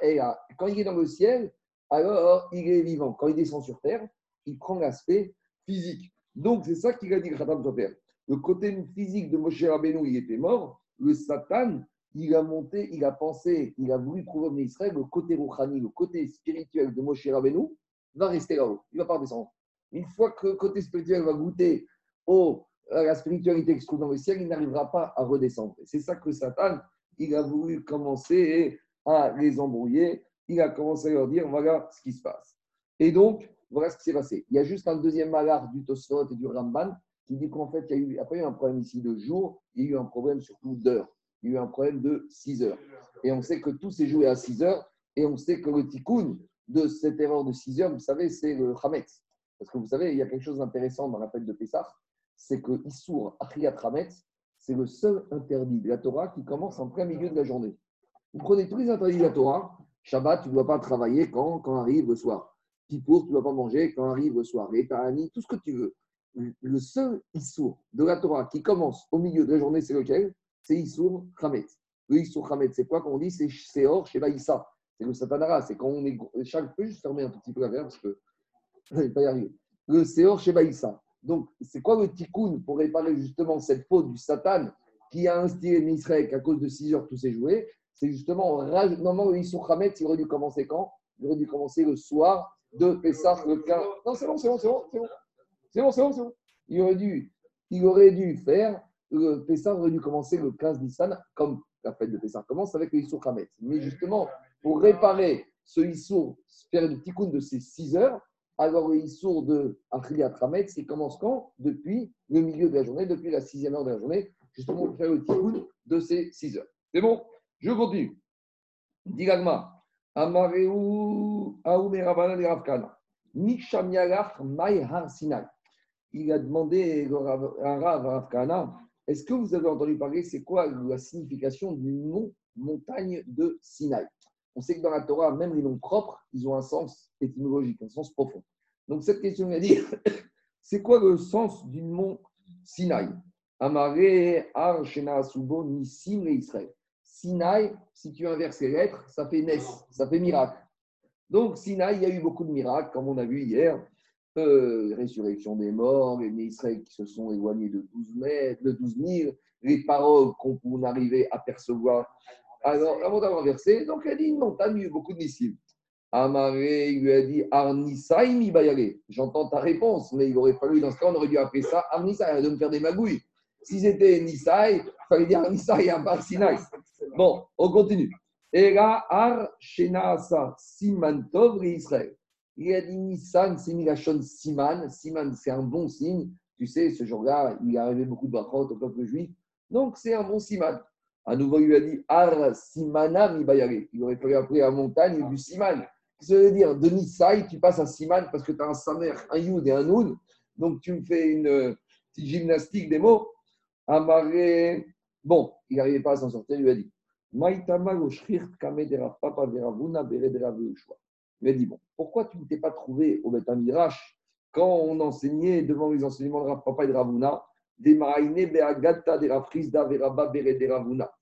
A: quand il est dans le ciel, alors il est vivant. Quand il descend sur terre, il prend l'aspect physique. Donc c'est ça qu'il a dit Khatam Sofer. Le côté physique de Moshe Rabbeinu, il était mort. Le Satan, il a monté, il a pensé, il a voulu prouver à Israël le côté rouchani, le côté spirituel de Moshe Rabbeinu va rester là-haut. Il ne va pas redescendre. Une fois que le côté spirituel va goûter au, la spiritualité qui dans le ciel, il n'arrivera pas à redescendre. C'est ça que Satan, il a voulu commencer à les embrouiller. Il a commencé à leur dire voilà ce qui se passe. Et donc, voilà ce qui s'est passé. Il y a juste un deuxième malheur du Tosfot et du Ramban qui dit qu'en fait, il y a eu, après, il y a eu un problème ici de jour, il y a eu un problème surtout d'heure. Il y a eu un problème de 6 heures. Et on sait que tout s'est joué à 6 heures. Et on sait que le tikkun de cette erreur de 6 heures, vous savez, c'est le Hametz. Parce que vous savez, il y a quelque chose d'intéressant dans la fête de Pessah, c'est que Issour Achiyat Hametz, c'est le seul interdit de la Torah qui commence en plein milieu de la journée. Vous prenez tous les interdits de la Torah. Shabbat, tu ne dois pas travailler quand, quand arrive le soir. Kippour, tu ne dois pas manger quand arrive le soir. Et Ta'ani, tout ce que tu veux. Le seul Issour de la Torah qui commence au milieu de la journée, c'est lequel? C'est Issour Hametz. Le Issour Hametz, c'est quoi qu'on dit? C'est Seor Baïssa. C'est le Satanara. C'est quand on est. Chaque peu, juste fermer un petit peu la verre parce que je ne vais pas y arriver. Le Seor Baïssa. Donc, c'est quoi le tikkun pour réparer justement cette faute du Satan qui a instillé Israël qu'à cause de 6 heures tous ses jouets? C'est justement, normalement, le Issour il aurait dû commencer quand? Il aurait dû commencer le soir de Pessah, le 15. Non, c'est bon, c'est bon, c'est bon, c'est bon. C'est bon, c'est bon, c'est bon. Il aurait dû, il aurait dû faire, le Pessah aurait dû commencer le 15 Nissan, comme la fête de Pessah commence avec le Issour. Mais justement, pour réparer ce Issour, faire le tikkun de ces 6 heures, alors le Issour de Achriat Hametz, il commence quand? Depuis le milieu de la journée, depuis la sixième heure de la journée, justement pour faire le tikkun de ces 6 heures. C'est bon? Je continue. Digagma. Amareu Har Sinai. Il a demandé à Rav Ravkana est-ce que vous avez entendu parler, c'est quoi la signification du nom montagne de Sinaï On sait que dans la Torah, même les noms propres, ils ont un sens étymologique, un sens profond. Donc cette question vient dire c'est quoi le sens du mont Sinaï? Amaré Ar Shena Asubo Nissim et Israël. Sinaï, si tu inverses les lettres, ça fait Nes, ça fait miracle. Donc, Sinaï, il y a eu beaucoup de miracles, comme on a vu hier. Euh, résurrection des morts, les Israël qui se sont éloignés de 12 mètres, de 12 000, les paroles qu'on arrivait à percevoir. Alors, avant d'avoir versé, donc a dit une montagne, il a beaucoup de missiles. Amaré, lui a dit Arnisaï mi bayale. J'entends ta réponse, mais il aurait fallu, dans ce cas, on aurait dû appeler ça Arnisaï, de me faire des magouilles. Si c'était Nisaï, il fallait dire Nisaï à part Sinaï. Bon, on continue. Là, Ar Shenasa Siman Tov Israël. Il a dit Nissan, c'est Siman. Siman, c'est un bon signe. Tu sais, ce jour-là, il arrivé beaucoup de brachot au peuple juif. Donc, c'est un bon Siman. À nouveau, il lui a dit Ar Simana Mibayare. Il aurait fallu appeler la montagne du Siman. Ça veut dire de Nisaï, tu passes à Siman parce que tu as un Samer, un Yud et un Noun. Donc, tu me fais une petite gymnastique des mots. Amaré. Bon, il n'arrivait pas à s'en sortir, il lui a dit il a dit Bon, pourquoi tu ne t'es pas trouvé au Beth Mirash quand on enseignait devant les enseignements de Papa et de Ravuna des Maraïne Beagata de Rafrizda Veraba de Ravuna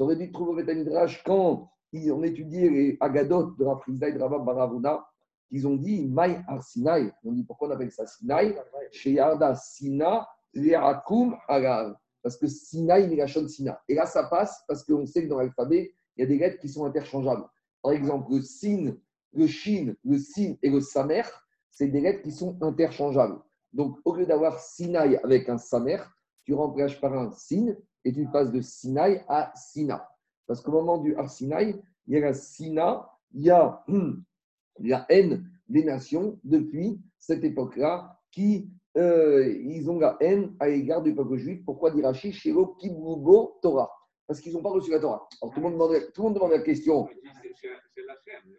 A: Tu aurais dû trouver au Beth Midrash quand on étudiait les Agadot de Rafrizda et de Rabba Baravuna ils ont dit Maï Ar Sinai. On dit pourquoi on appelle ça Sinai? Chez Yarda Sina Leakum Agav parce que Sina. Et là, ça passe parce qu'on sait que dans l'alphabet, il y a des lettres qui sont interchangeables. Par exemple, le Sin, le Shin, le Sin et le Samer, c'est des lettres qui sont interchangeables. Donc, au lieu d'avoir Sinaï avec un Samer, tu remplaces par un Sin et tu passes de Sinaï à Sina. Parce qu'au moment du Arsinaï, il y a la Sina, il y a la haine des nations depuis cette époque-là qui euh, ils ont la haine à l'égard du peuple juif. Pourquoi dit Rachid Shiro Kibubo Torah Parce qu'ils n'ont pas reçu la Torah. Alors tout le monde demande, tout le monde demande la question.
G: C'est la chaîne.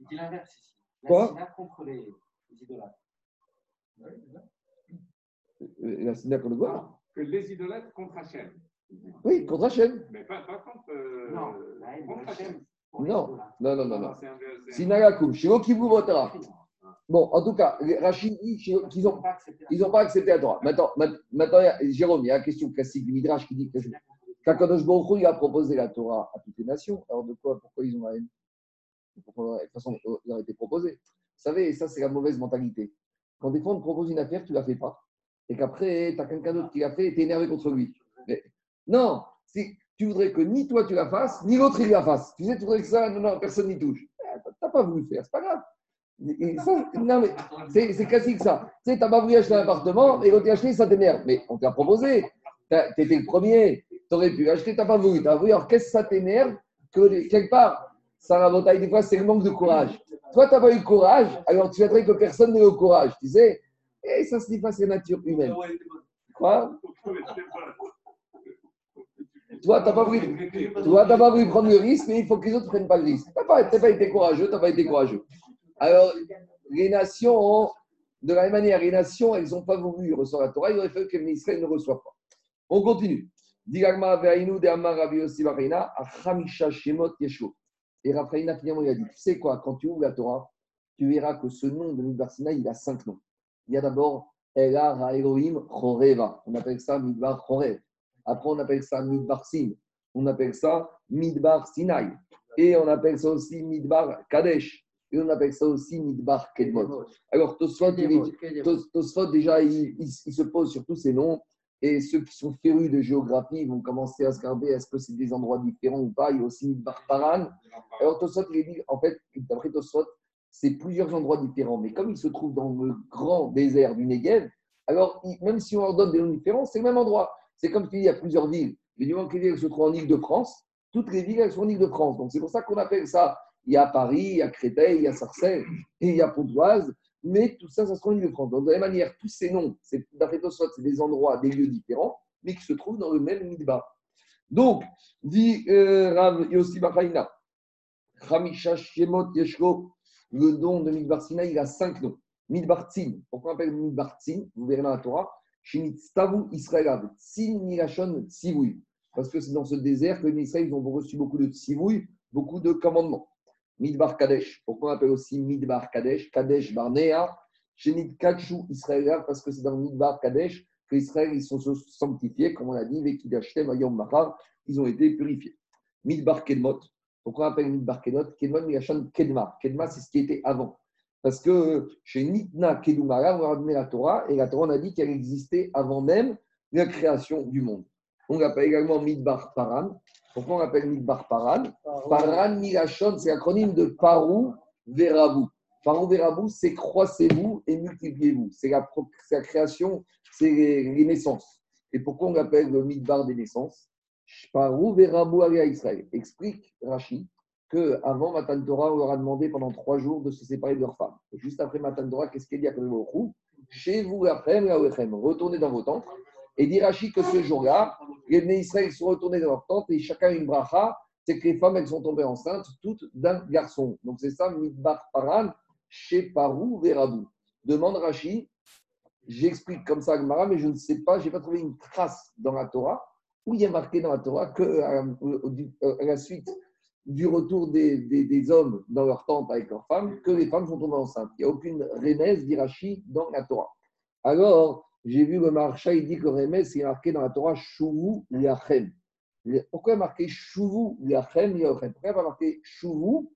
H: Il dit l'inverse ici.
A: Quoi?
H: La Sina contre les, les idolâtres.
A: La Sina contre quoi
G: Que les idolâtres contre Hachem.
A: Oui, contre Hachem.
G: Mais pas, pas contre. euh,
H: Non, la haine de
G: contre
H: Hachem.
A: Non, non, non, non. non. Sinagakum, Shiro Kibubo Torah. Bon, en tout cas, les Rachid dit qu'ils
H: Ils
A: ont
H: n'ont pas accepté.
A: Ils n'ont pas accepté la Torah. Maintenant, ma- maintenant Jérôme, il y a la question classique du Midrash qui dit que qu'Akadosh Baruch Hu, il a proposé la Torah à toutes les nations. Alors de quoi Pourquoi ils ont la haine? Pourquoi, De toute façon, il a été proposé. Vous savez, ça, c'est la mauvaise mentalité. Quand des fois, on te propose une affaire, tu ne la fais pas. Et qu'après, tu as quelqu'un d'autre qui l'a fait et tu es énervé contre lui. Mais- non, si tu voudrais que ni toi tu la fasses, ni l'autre il la fasse. Tu sais, tu voudrais que ça, non, non, personne n'y touche. Eh, Tu n'as pas voulu faire, c'est pas grave. Et ça, non, mais c'est classique ça. Tu sais, tu n'as pas voulu acheter un appartement et quand tu as acheté, ça t'énerve. Mais on t'a proposé. Tu étais le premier. Tu aurais pu acheter, tu n'as pas voulu. Tu as voulu. Alors qu'est-ce que ça t'énerve que quelque part, ça rabotaille des fois, c'est le manque de courage. Toi, tu n'as pas eu le courage, alors tu souhaiterais que personne n'ait le courage. Tu sais Et ça se dit pas, nature humaine. Quoi? Toi, tu n'as pas pas voulu prendre le risque, mais il faut que les autres ne prennent pas le risque. Tu n'as pas, pas été courageux, tu n'as pas été courageux. Alors, les nations, de la même manière, les nations, elles n'ont pas voulu recevoir la Torah, il aurait fallu que Israël ne reçoive pas. On continue. Et Raphaïna, finalement, il a dit Tu sais quoi, quand tu ouvres la Torah, tu verras que ce nom de Midbar il a cinq noms. Il y a d'abord Ela Elohim Choreva. On appelle ça Midbar Chorev. Après, on appelle ça Midbar Sin. On appelle ça Midbar Sinaï. Et on appelle ça aussi Midbar Kadesh. Et on appelle ça aussi Midbar Kedmot. Alors, Tosfot, déjà, il, il- il se pose sur tous ces noms. Et ceux qui sont férus de géographie vont commencer à se regarder est-ce que c'est des endroits différents ou pas. Il y a aussi Midbar Paran. Alors, Tosfot, il dit, en fait, d'après Tosfot, c'est plusieurs endroits différents. Mais comme il se trouve dans le grand désert du Negev, alors même si on leur donne des noms différents, c'est le même endroit. C'est comme tu dis, il y a plusieurs villes. Mais du moment que les villes se trouvent en Île-de-France, toutes les villes, elles sont en Île-de-France. Donc c'est pour ça qu'on appelle ça. Il y a Paris, il y a Créteil, il y a Sarcelles il y a Pontoise. Mais tout ça, ça se trouve en Île-de-France. Donc de la même manière, tous ces noms, c'est c'est des endroits, des lieux différents, mais qui se trouvent dans le même Midbar. Donc, dit euh, Rav Yossi Chamisha Shemot Yeshko, le don de Midbar Sinaï, il a cinq noms. Midbar Tzin, pourquoi on appelle Midbar Tzin? Vous verrez dans la Torah, Shemit-Stavu Israël, Tzin Nirachon Tzivouy. Parce que c'est dans ce désert que les Israël ils ont reçu beaucoup de Tzivouy, beaucoup de commandements. Midbar Kadesh, pourquoi on appelle aussi Midbar Kadesh? Kadesh Barnea, Shenit Kachu Israël, parce que c'est dans Midbar Kadesh que Israël ils sont sanctifiés, comme on a dit, Vekidashtem Ayom Mahar, ils ont été purifiés. Midbar Kedmot, pourquoi on appelle Midbar Kedmot Kedmot Nirachon Kedma. Kedma, c'est ce qui était avant. Parce que chez Nitna Kedumara, on a donné la Torah, et la Torah, on a dit qu'elle existait avant même la création du monde. On l'appelle également Midbar Paran. Pourquoi on l'appelle Midbar Paran? Paran Milachon, c'est l'acronyme de Parou Verabou. Parou Verabou, c'est croissez-vous et multipliez-vous. C'est la, pro- c'est la création, c'est les, les naissances. Et pourquoi on l'appelle le Midbar des naissances? Parou Verabou Alia Israël. Explique Rachid qu'avant Matan Torah, on leur a demandé pendant trois jours de se séparer de leurs femmes. Et juste après Matan Torah, qu'est-ce qu'il dit à Baruch Chez vous, retournez dans vos tentes. Et dit Rachid que ce jour-là, les Bnei Israël sont retournés dans leur tente et chacun a une bracha, c'est que les femmes, elles sont tombées enceintes, toutes d'un garçon. Donc c'est ça, Midbar Paran, chez Parou Verabou. Demande Rachid, j'explique comme ça à Gemara, mais je ne sais pas, je n'ai pas trouvé une trace dans la Torah où il a marqué dans la Torah que euh, euh, à la suite du retour des, des- hommes dans leur tente avec leurs femmes, que les femmes sont tombées enceintes. Il n'y a aucune remèze d'Irachi dans la Torah. Alors, j'ai vu le marcha, il dit que remèze, c'est marqué dans la Torah Shuvu Yachem. Pourquoi marqué Shuvu Yachem Yachem Pourquoi pas marqué Shuvu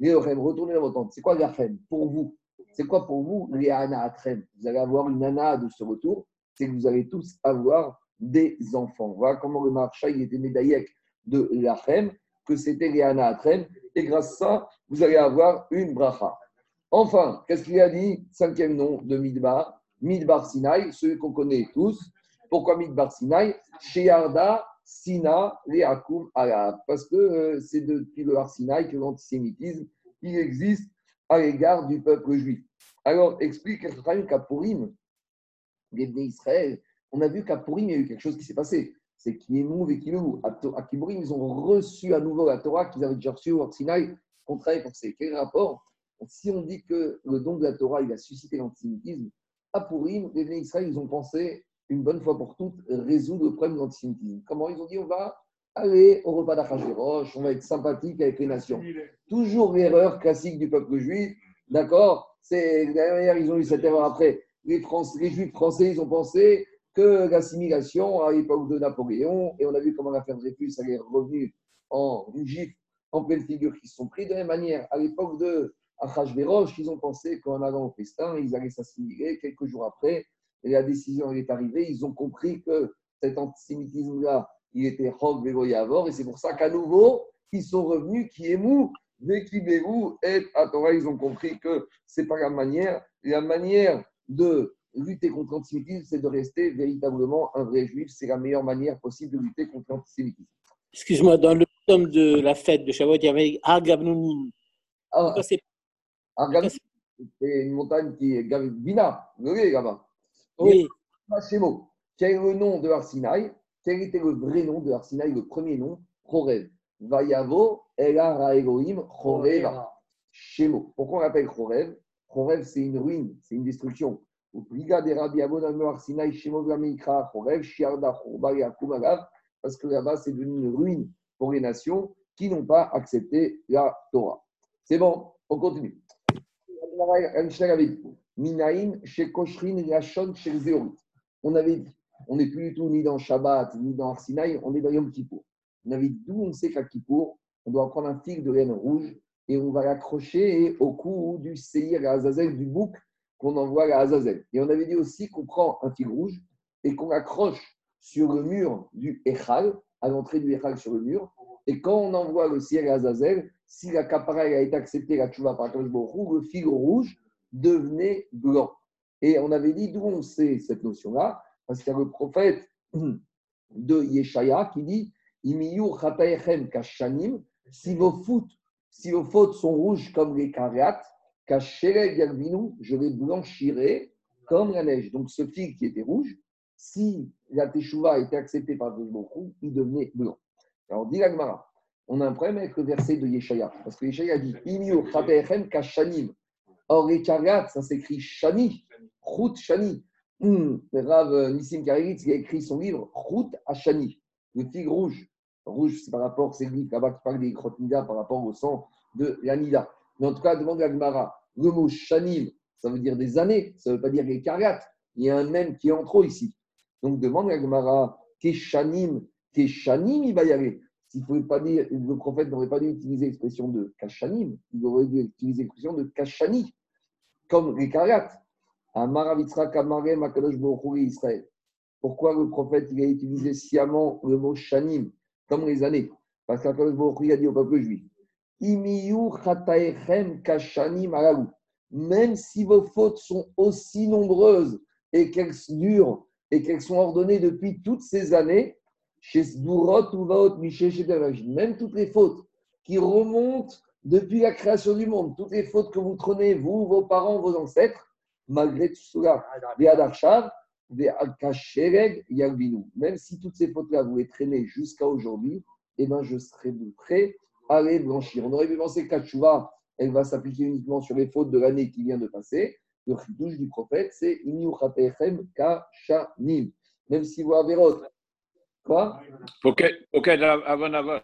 A: Yachem Retournez dans votre tente. C'est quoi Yachem Pour vous. C'est quoi pour vous les Vous allez avoir une ana de ce retour, c'est que vous allez tous avoir des enfants. Voilà comment le marcha, il était médaillé de Yachem que c'était les Anatrem, et grâce à ça, vous allez avoir une bracha. Enfin, qu'est-ce qu'il a dit? Cinquième nom de Midbar, Midbar Sinaï, celui qu'on connaît tous. Pourquoi Midbar Sinaï Shearda Sina Leakum Arab. Parce que euh, c'est depuis le Har Sinaï que l'antisémitisme existe à l'égard du peuple juif. Alors, explique Ephraim qu'à Purim, les Israël, on a vu qu'à Purim, il y a eu quelque chose qui s'est passé c'est Kiemou et. À Kibourim, ils ont reçu à nouveau la Torah qu'ils avaient déjà reçue au Sinaï, travaille pour ces. Quel rapport Si on dit que le don de la Torah, a suscité l'antisémitisme, à Purim, les Bnei Israël, ils ont pensé, une bonne fois pour toutes, résoudre le problème de l'antisémitisme. Comment ils ont dit On va aller au repas d'Achashverosh, on va être sympathique avec les nations. Toujours l'erreur classique du peuple juif, d'accord? C'est D'ailleurs, ils ont eu cette erreur après. Les, les Juifs français, ils ont pensé que l'assimilation à l'époque de Napoléon, et on a vu comment l'affaire Dreyfus elle est en une gifle en pleine figure qui se sont pris. De la même manière, à l'époque de Achashverosh, ils ont pensé qu'en allant au festin, ils allaient s'assimiler. Quelques jours après, et la décision est arrivée, ils ont compris que cet antisémitisme-là, il était Hog Vegoyavor, et c'est pour ça qu'à nouveau, ils sont revenus qui est mou, Vekibéou et à Torah, ils ont compris que c'est pas la manière, la manière de lutter contre l'antisémitisme, c'est de rester véritablement un vrai juif. C'est la meilleure manière possible de lutter contre l'antisémitisme.
B: Excuse-moi, dans le tome de la fête de Shavuot, il y avait Agabnonim.
A: Ah,
B: C'est
A: une montagne qui est Bina, lieu là-bas.
B: Oui,
A: quel est le nom de Arsinaï Quel était le vrai nom de Arsinaï, le premier nom? Chorev. Vayavo, Ela Elohim, Choreva. Shemo. Pourquoi on l'appelle Chorev? Chorev, c'est une ruine, c'est une destruction. Parce que là-bas, c'est devenu une ruine pour les nations qui n'ont pas accepté la Torah. C'est bon, on continue. On avait dit, on n'est plus du tout ni dans Shabbat, ni dans Arsinaï, on est dans Yom Kippour. On avait dit d'où on sait qu'à Kippour, on doit prendre un fil de laine rouge et on va l'accrocher au cou du Seir Azazel, du bouc qu'on envoie à Azazel. Et on avait dit aussi qu'on prend un fil rouge et qu'on accroche sur le mur du Echal, à l'entrée du Echal sur le mur. Et quand on envoie le ciel à Azazel, si la capara a été acceptée, la tchouva par Hu, le fil rouge devenait blanc. Et on avait dit d'où on sait cette notion-là, parce qu'il y a le prophète de Yeshaya qui dit si vos fautes, si vos fautes sont rouges comme les yalvinu, je les blanchirai comme la neige. Donc ce fil qui était rouge, si la teshuva été acceptée par Akadosh Baruch il devenait blanc. Alors dit l'Agmara, on a un problème avec le verset de Yeshaya, parce que Yeshaya dit chataechem kashanim. Or, cariates, ça s'écrit Shani, Rout Shani. Hum, Rav Nissim Karegitz, il a écrit son livre Rout Shani, le fig rouge. Rouge, c'est par rapport, c'est le livre là-bas qui parle des Krotnida par rapport au sang de l'Anida. Mais en tout cas, demande la Gemara, le mot Shanim, ça veut dire des années, ça ne veut pas dire les cariates. Il y a un même qui est en trop ici. Donc demande la Gemara, Keshanim, Keshanim, il va y aller. S'il pouvait pas dire, le prophète n'aurait pas dû utiliser l'expression de Kashanim, il aurait dû utiliser l'expression de Kashani, comme les cariates. Israël. Pourquoi le prophète il a utilisé sciemment le mot shanim, comme les années? Parce qu'Akadosh Baruch a dit au peuple juif Même si vos fautes sont aussi nombreuses et qu'elles durent et qu'elles sont ordonnées depuis toutes ces années, chez ou Vaot même toutes les fautes qui remontent depuis la création du monde, toutes les fautes que vous trônez, vous, vos parents, vos ancêtres, malgré tout cela, même si toutes ces fautes-là vous les traînez jusqu'à aujourd'hui, eh ben, je serai prêt les blanchir. On aurait pu penser que la elle va s'appliquer uniquement sur les fautes de l'année qui vient de passer. Le chidouche du prophète, c'est kashanim. Même si vous avez autre. Quoi?
E: Ok, ok, avant, avant.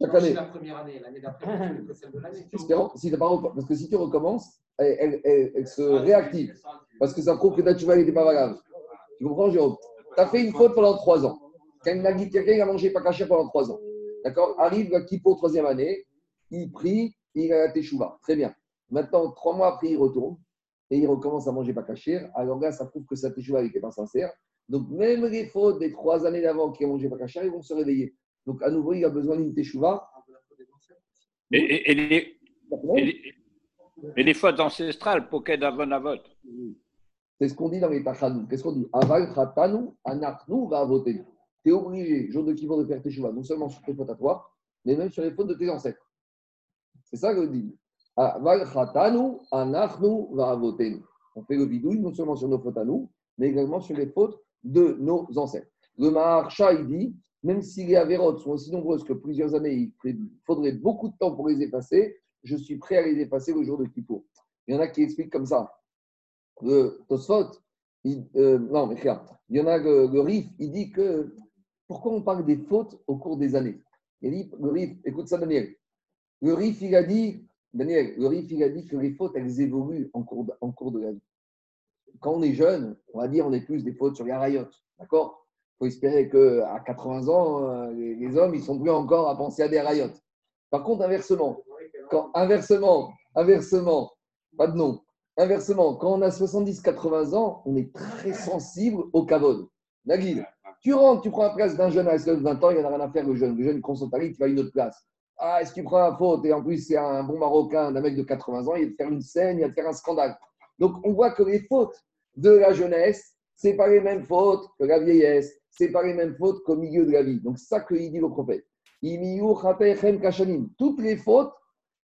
A: Chaque année.
I: la première année, l'année d'après, c'est celle de l'année.
A: Si t'as pas, parce que si tu recommences, elle, elle, elle, elle se réactive. Parce que ça prouve que ta tchouva n'était pas valable. Tu comprends, Jérôme? Tu as fait une faute pendant trois ans. Quelqu'un a mangé pas caché pendant trois ans. D'accord Arrive à Kippo, troisième année, il prie, il a la teshuva. Très bien. Maintenant, trois mois après, il retourne et il recommence à manger pas caché. Alors là, ça prouve que sa teshuva n'était pas sincère. Donc, même les fautes des trois années d'avant qui a mangé pas caché, ils vont se réveiller. Donc, à nouveau, il a besoin d'une teshuva.
E: Et, et, et, les, et, les, et les fautes ancestrales, Poked Avon Avot.
A: C'est ce qu'on dit dans les Tachanou. Qu'est-ce qu'on dit? Aval Khatanu, Anachnu va voter. Es obligé, jour de Kivor, de faire teshuva, non seulement sur tes fautes à toi, mais même sur les fautes de tes ancêtres. C'est ça que dit. Voter. On fait le bidouille non seulement sur nos fautes à nous, mais également sur les fautes de nos ancêtres. Le Maharsha, il dit même si les avérotes sont aussi nombreuses que plusieurs années, il faudrait beaucoup de temps pour les effacer, je suis prêt à les effacer le jour de Kippour. Il y en a qui expliquent comme ça. Le Tosfot, euh, non, mais regarde, il y en a le, le, Rif, il dit que pourquoi on parle des fautes au cours des années il dit, écoute ça, Daniel. Le Rif, il a dit, Daniel, le il a dit que les fautes, elles évoluent en cours de, la vie. Quand on est jeune, on va dire, on est plus des fautes sur les rayottes, d'accord? Il faut espérer qu'à 80 ans, les, les hommes, ils sont plus encore à penser à des rayottes. Par contre, inversement, quand, inversement, inversement, pas de nom, inversement, quand on a 70-80 ans, on est très sensible au cavode. Nagui, tu rentres, tu prends la place d'un jeune à 20 ans, il n'y en a rien à faire le jeune. Le jeune, il tu vas à une autre place. Ah, est-ce que tu prends la faute? Et en plus, c'est un bon Marocain, d'un mec de 80 ans, il va te faire une scène, il va te faire un scandale. Donc, on voit que les fautes de la jeunesse, ce pas les mêmes fautes que la vieillesse c'est pas les mêmes fautes qu'au milieu de la vie. Donc, c'est ça qu'il dit le prophète. Toutes les fautes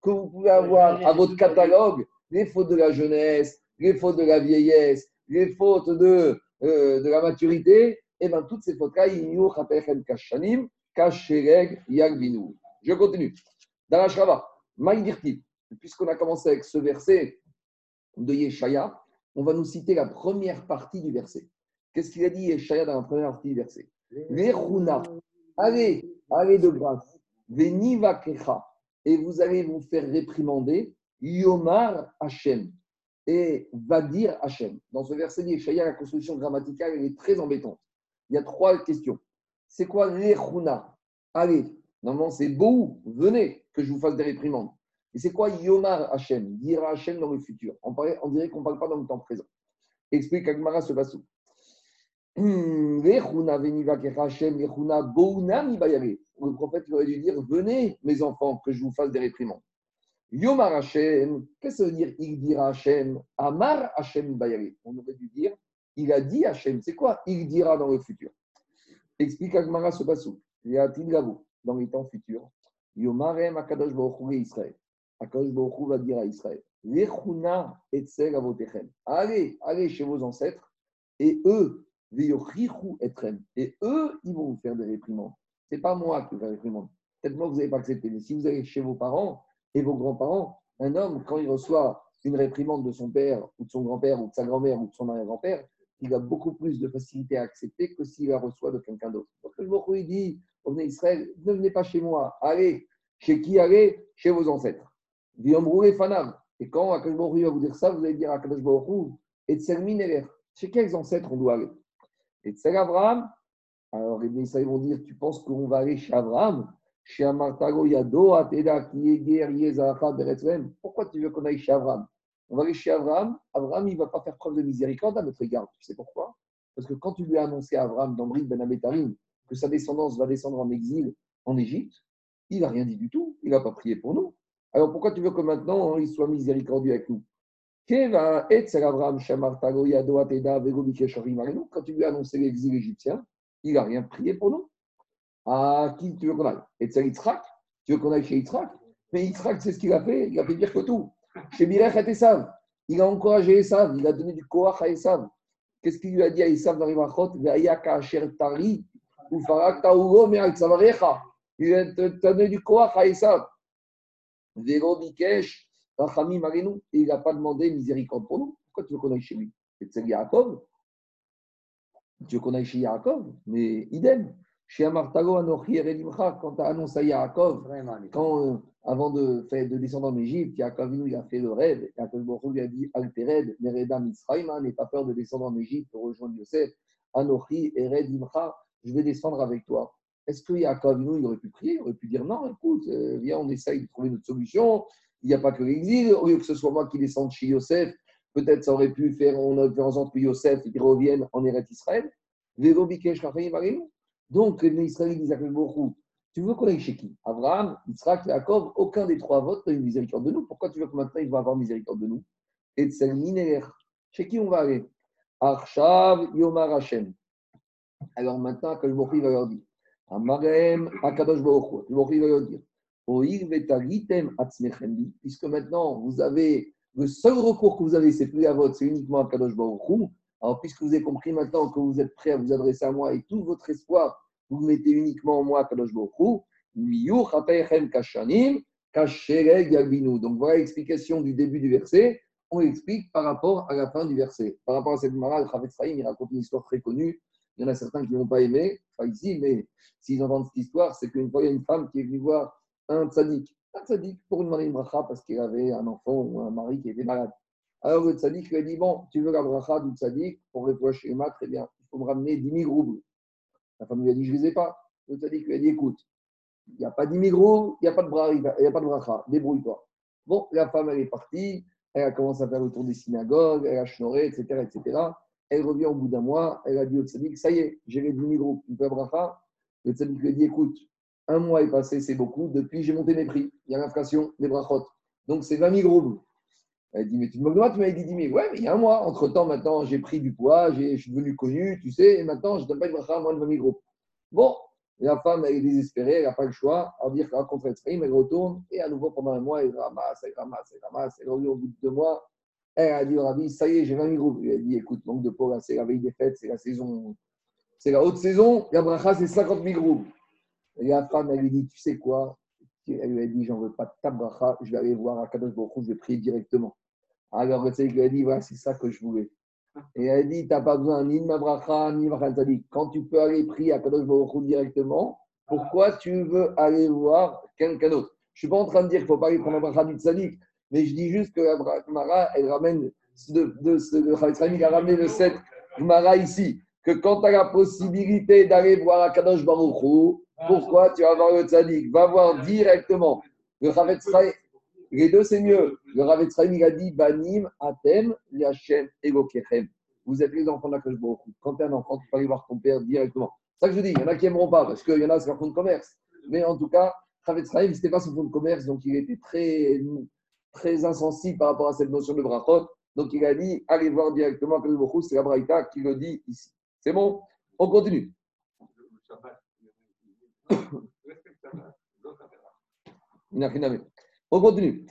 A: que vous pouvez avoir à votre catalogue, les fautes de la jeunesse, les fautes de la vieillesse, les fautes de, euh, de la maturité, et bien toutes ces fautes-là, je continue. Dans la Shrava, puisqu'on a commencé avec ce verset de Yeshaya, on va nous citer la première partie du verset. Qu'est-ce qu'il a dit Yeshaya dans la première partie du verset? Lechuna. Allez, allez de grâce. Veniva kecha. Et vous allez vous faire réprimander. Yomar Hachem. Et va dire Hachem. Dans ce verset d'Ishaïa, la construction grammaticale elle est très embêtante. Il y a trois questions. C'est quoi Lechuna? Allez, normalement c'est beau, venez que je vous fasse des réprimandes. Et c'est quoi Yomar Hachem? Dire Hachem dans le futur. On, dirait qu'on ne parle pas dans le temps présent. Explique Agmara ce passou. Bayare. Le prophète aurait dû dire Venez, mes enfants, que je vous fasse des réprimandes. Yomar Hachem, qu'est-ce que ça veut dire Il dira Hachem, Amar Hachem bayare. On aurait dû dire Il a dit Hachem. C'est quoi Il dira dans le futur. Explique Agmara ce passou. Dans les temps futurs. Yomarem Akadosh Israël. Akadosh va dire à Israël Lechuna etzel avotechem. Allez, allez chez vos ancêtres, et eux. Et eux, ils vont vous faire des réprimandes. Ce n'est pas moi qui vais faire des réprimandes. Peut-être moi, vous n'avez pas accepté. Mais si vous allez chez vos parents et vos grands-parents, un homme, quand il reçoit une réprimande de son père, ou de son grand-père, ou de sa grand-mère, ou de son arrière-grand-père, il a beaucoup plus de facilité à accepter que s'il la reçoit de quelqu'un d'autre. Donc, le Baruch Hu, il dit Revenez Israël, ne venez pas chez moi. Allez, chez qui allez? Chez vos ancêtres. Et quand Akash va vous dire ça, vous allez dire Akash Hu, et. Chez quels ancêtres on doit aller? Et Tsel Abraham. Alors les Israël vont dire Tu penses qu'on va aller chez Abraham Chez Amartago Yado, Ateda, Yezacha, Beretzlem. Pourquoi tu veux qu'on aille chez Abraham On va aller chez Abraham. Abraham, il ne va pas faire preuve de miséricorde à notre égard. Tu sais pourquoi? Parce que quand tu lui as annoncé à Abraham dans Brit Ben Abetarim que sa descendance va descendre en exil en Égypte, il n'a rien dit du tout. Il n'a pas prié pour nous. Alors pourquoi tu veux que maintenant hein, il soit miséricordieux avec nous? Quand tu lui as annoncé l'exil égyptien, il n'a rien prié pour nous. À qui tu veux qu'on aille? Etzel Yitzhak? Tu veux qu'on aille chez Yitzhak? Mais Yitzhak, c'est ce qu'il a fait. Il a fait pire que tout. Il a encouragé Esav. Il a donné du koach à Esav. Qu'est-ce qu'il lui a dit à Esav dans les asher tari ufarak ta'uro me'al tzavarecha. Il a donné du koach à Esav. Véro Bikesh, Rachamim Arenu, et il n'a pas demandé miséricorde pour nous. Pourquoi tu veux qu'on aille chez lui? C'est Yaakov. Tu veux qu'on aille chez Yaakov? Mais idem. Chez Amartago Anochi Erelimcha, quand tu as annoncé à Yaakov, quand, euh, avant de, descendre en Égypte, Yaakov il a fait le rêve. Yaakov Baruch lui a dit Altered, Mereda Mitzrayma, n'aie pas peur de descendre en Égypte pour rejoindre Yosef. Anochi Erelimcha, je vais descendre avec toi. Est-ce que Yaakov nous, il aurait pu prier Il aurait pu dire non, écoute, euh, viens, on essaye de trouver notre solution. Il n'y a pas que l'exil. Au lieu que ce soit moi qui descende chez Yosef, peut-être ça aurait pu faire, on aurait fait en sorte que Yosef il revienne en Eretz Israël. Donc, les Israéliens disent à beaucoup Tu veux qu'on aille chez qui? Abraham, Yitzhak, Yaakov, aucun des trois votes n'a eu miséricorde de nous. Pourquoi tu veux que maintenant il va avoir miséricorde de nous? Et Tselminer. Chez qui on va aller? Arshav Yomar Hashem. Alors maintenant, Akash Baruch va leur dire Amarem Akadosh Baruch Hu. Va leur dire Oïl vetaritem atzmechem. Puisque maintenant vous avez le seul recours que vous avez, c'est plus la vôtre, c'est uniquement Akadosh Baruch Hu. Alors, puisque vous avez compris maintenant que vous êtes prêt à vous adresser à moi et tout votre espoir, vous le mettez uniquement en moi, Kadosh Yalbinu. Donc, voilà l'explication du début du verset. On l'explique par rapport à la fin du verset. Par rapport à cette marade, Chavetz Chaim, il raconte une histoire très connue. Il y en a certains qui ne l'ont pas aimé, pas ici, mais s'ils entendent cette histoire, c'est qu'une fois, il y a une femme qui est venue voir un tzaddik. Un tzaddik pour demander une bracha parce qu'il avait un enfant ou un mari qui était malade. Alors le tzaddik lui a dit Bon, tu veux la bracha du tzaddik pour réfléchir chez Très bien, il faut me ramener 10 000 roubles. La femme lui a dit Je ne les ai pas. Le tzaddik lui a dit Écoute, il n'y a pas 10 000 roubles, il n'y a pas de bracha, débrouille-toi. Bon, la femme, elle est partie, elle a commencé à faire le tour des synagogues, elle a etc., etc. Elle revient au bout d'un mois, elle a dit au tzaddik Ça y est, j'ai les 10 000 roubles, tu peux bracha Le tzaddik lui a dit Écoute, un mois est passé, c'est beaucoup, depuis j'ai monté mes prix, il y a l'inflation, des brachot. Donc c'est 20 000 roubles. Elle dit, mais tu te moques de moi, tu m'avais dit 10 000. Ouais, mais il y a un mois. Entre-temps, maintenant, j'ai pris du poids, je suis devenu connu, tu sais, et maintenant, je ne donne pas une bracha à moins de 20 000 groupes. Bon, la femme, elle est désespérée, elle n'a pas le choix. Alors dire qu'elle rencontre elle retourne, et à nouveau, pendant un mois, elle ramasse, elle ramasse, elle ramasse. Elle au bout de deux mois. Elle a dit au rabbi, ça y est, j'ai 20 000 groupes. Il a dit, écoute, manque de peau, c'est la veille des fêtes, c'est la saison, c'est la haute saison, la bracha, c'est 50 000 groupes. Et la femme, elle lui dit, tu sais quoi? Elle lui a dit, j'en veux pas de ta bracha, je vais aller voir à Kadosh Baruch je vais prier directement. Alors, le tzaddik a dit, voilà, c'est ça que je voulais. Et elle dit, tu n'as pas besoin ni de ma bracha, ni de ma tzadik. Quand tu peux aller prier à Kadosh Baruch directement, pourquoi tu veux aller voir quelqu'un d'autre? Je ne suis pas en train de dire qu'il ne faut pas aller prendre la bracha du tzadik, mais je dis juste que la bracha elle ramène, de, de, de, de a ramené le 7 Gemara ici, que quand tu as la possibilité d'aller voir Akadosh Baruch Hu, pourquoi tu vas voir le tzadik? Va voir directement. Le Chavetz les deux, c'est mieux. Le Rav il a dit Banim, Atem, Yachem, Egokechem. Vous êtes les enfants d'Akash. Quand tu es un enfant, tu peux aller voir ton père directement. C'est ça que je dis. Il y en a qui n'aimeront pas parce qu'il y en a, c'est leur fonds de commerce. Mais en tout cas, Rav Etzraïm, ce n'était pas son fonds de commerce, donc il était très, très insensible par rapport à cette notion de brachot. Donc il a dit allez voir directement Akash Baruch. C'est la Braïta qui le dit ici. C'est bon? On continue. On continue.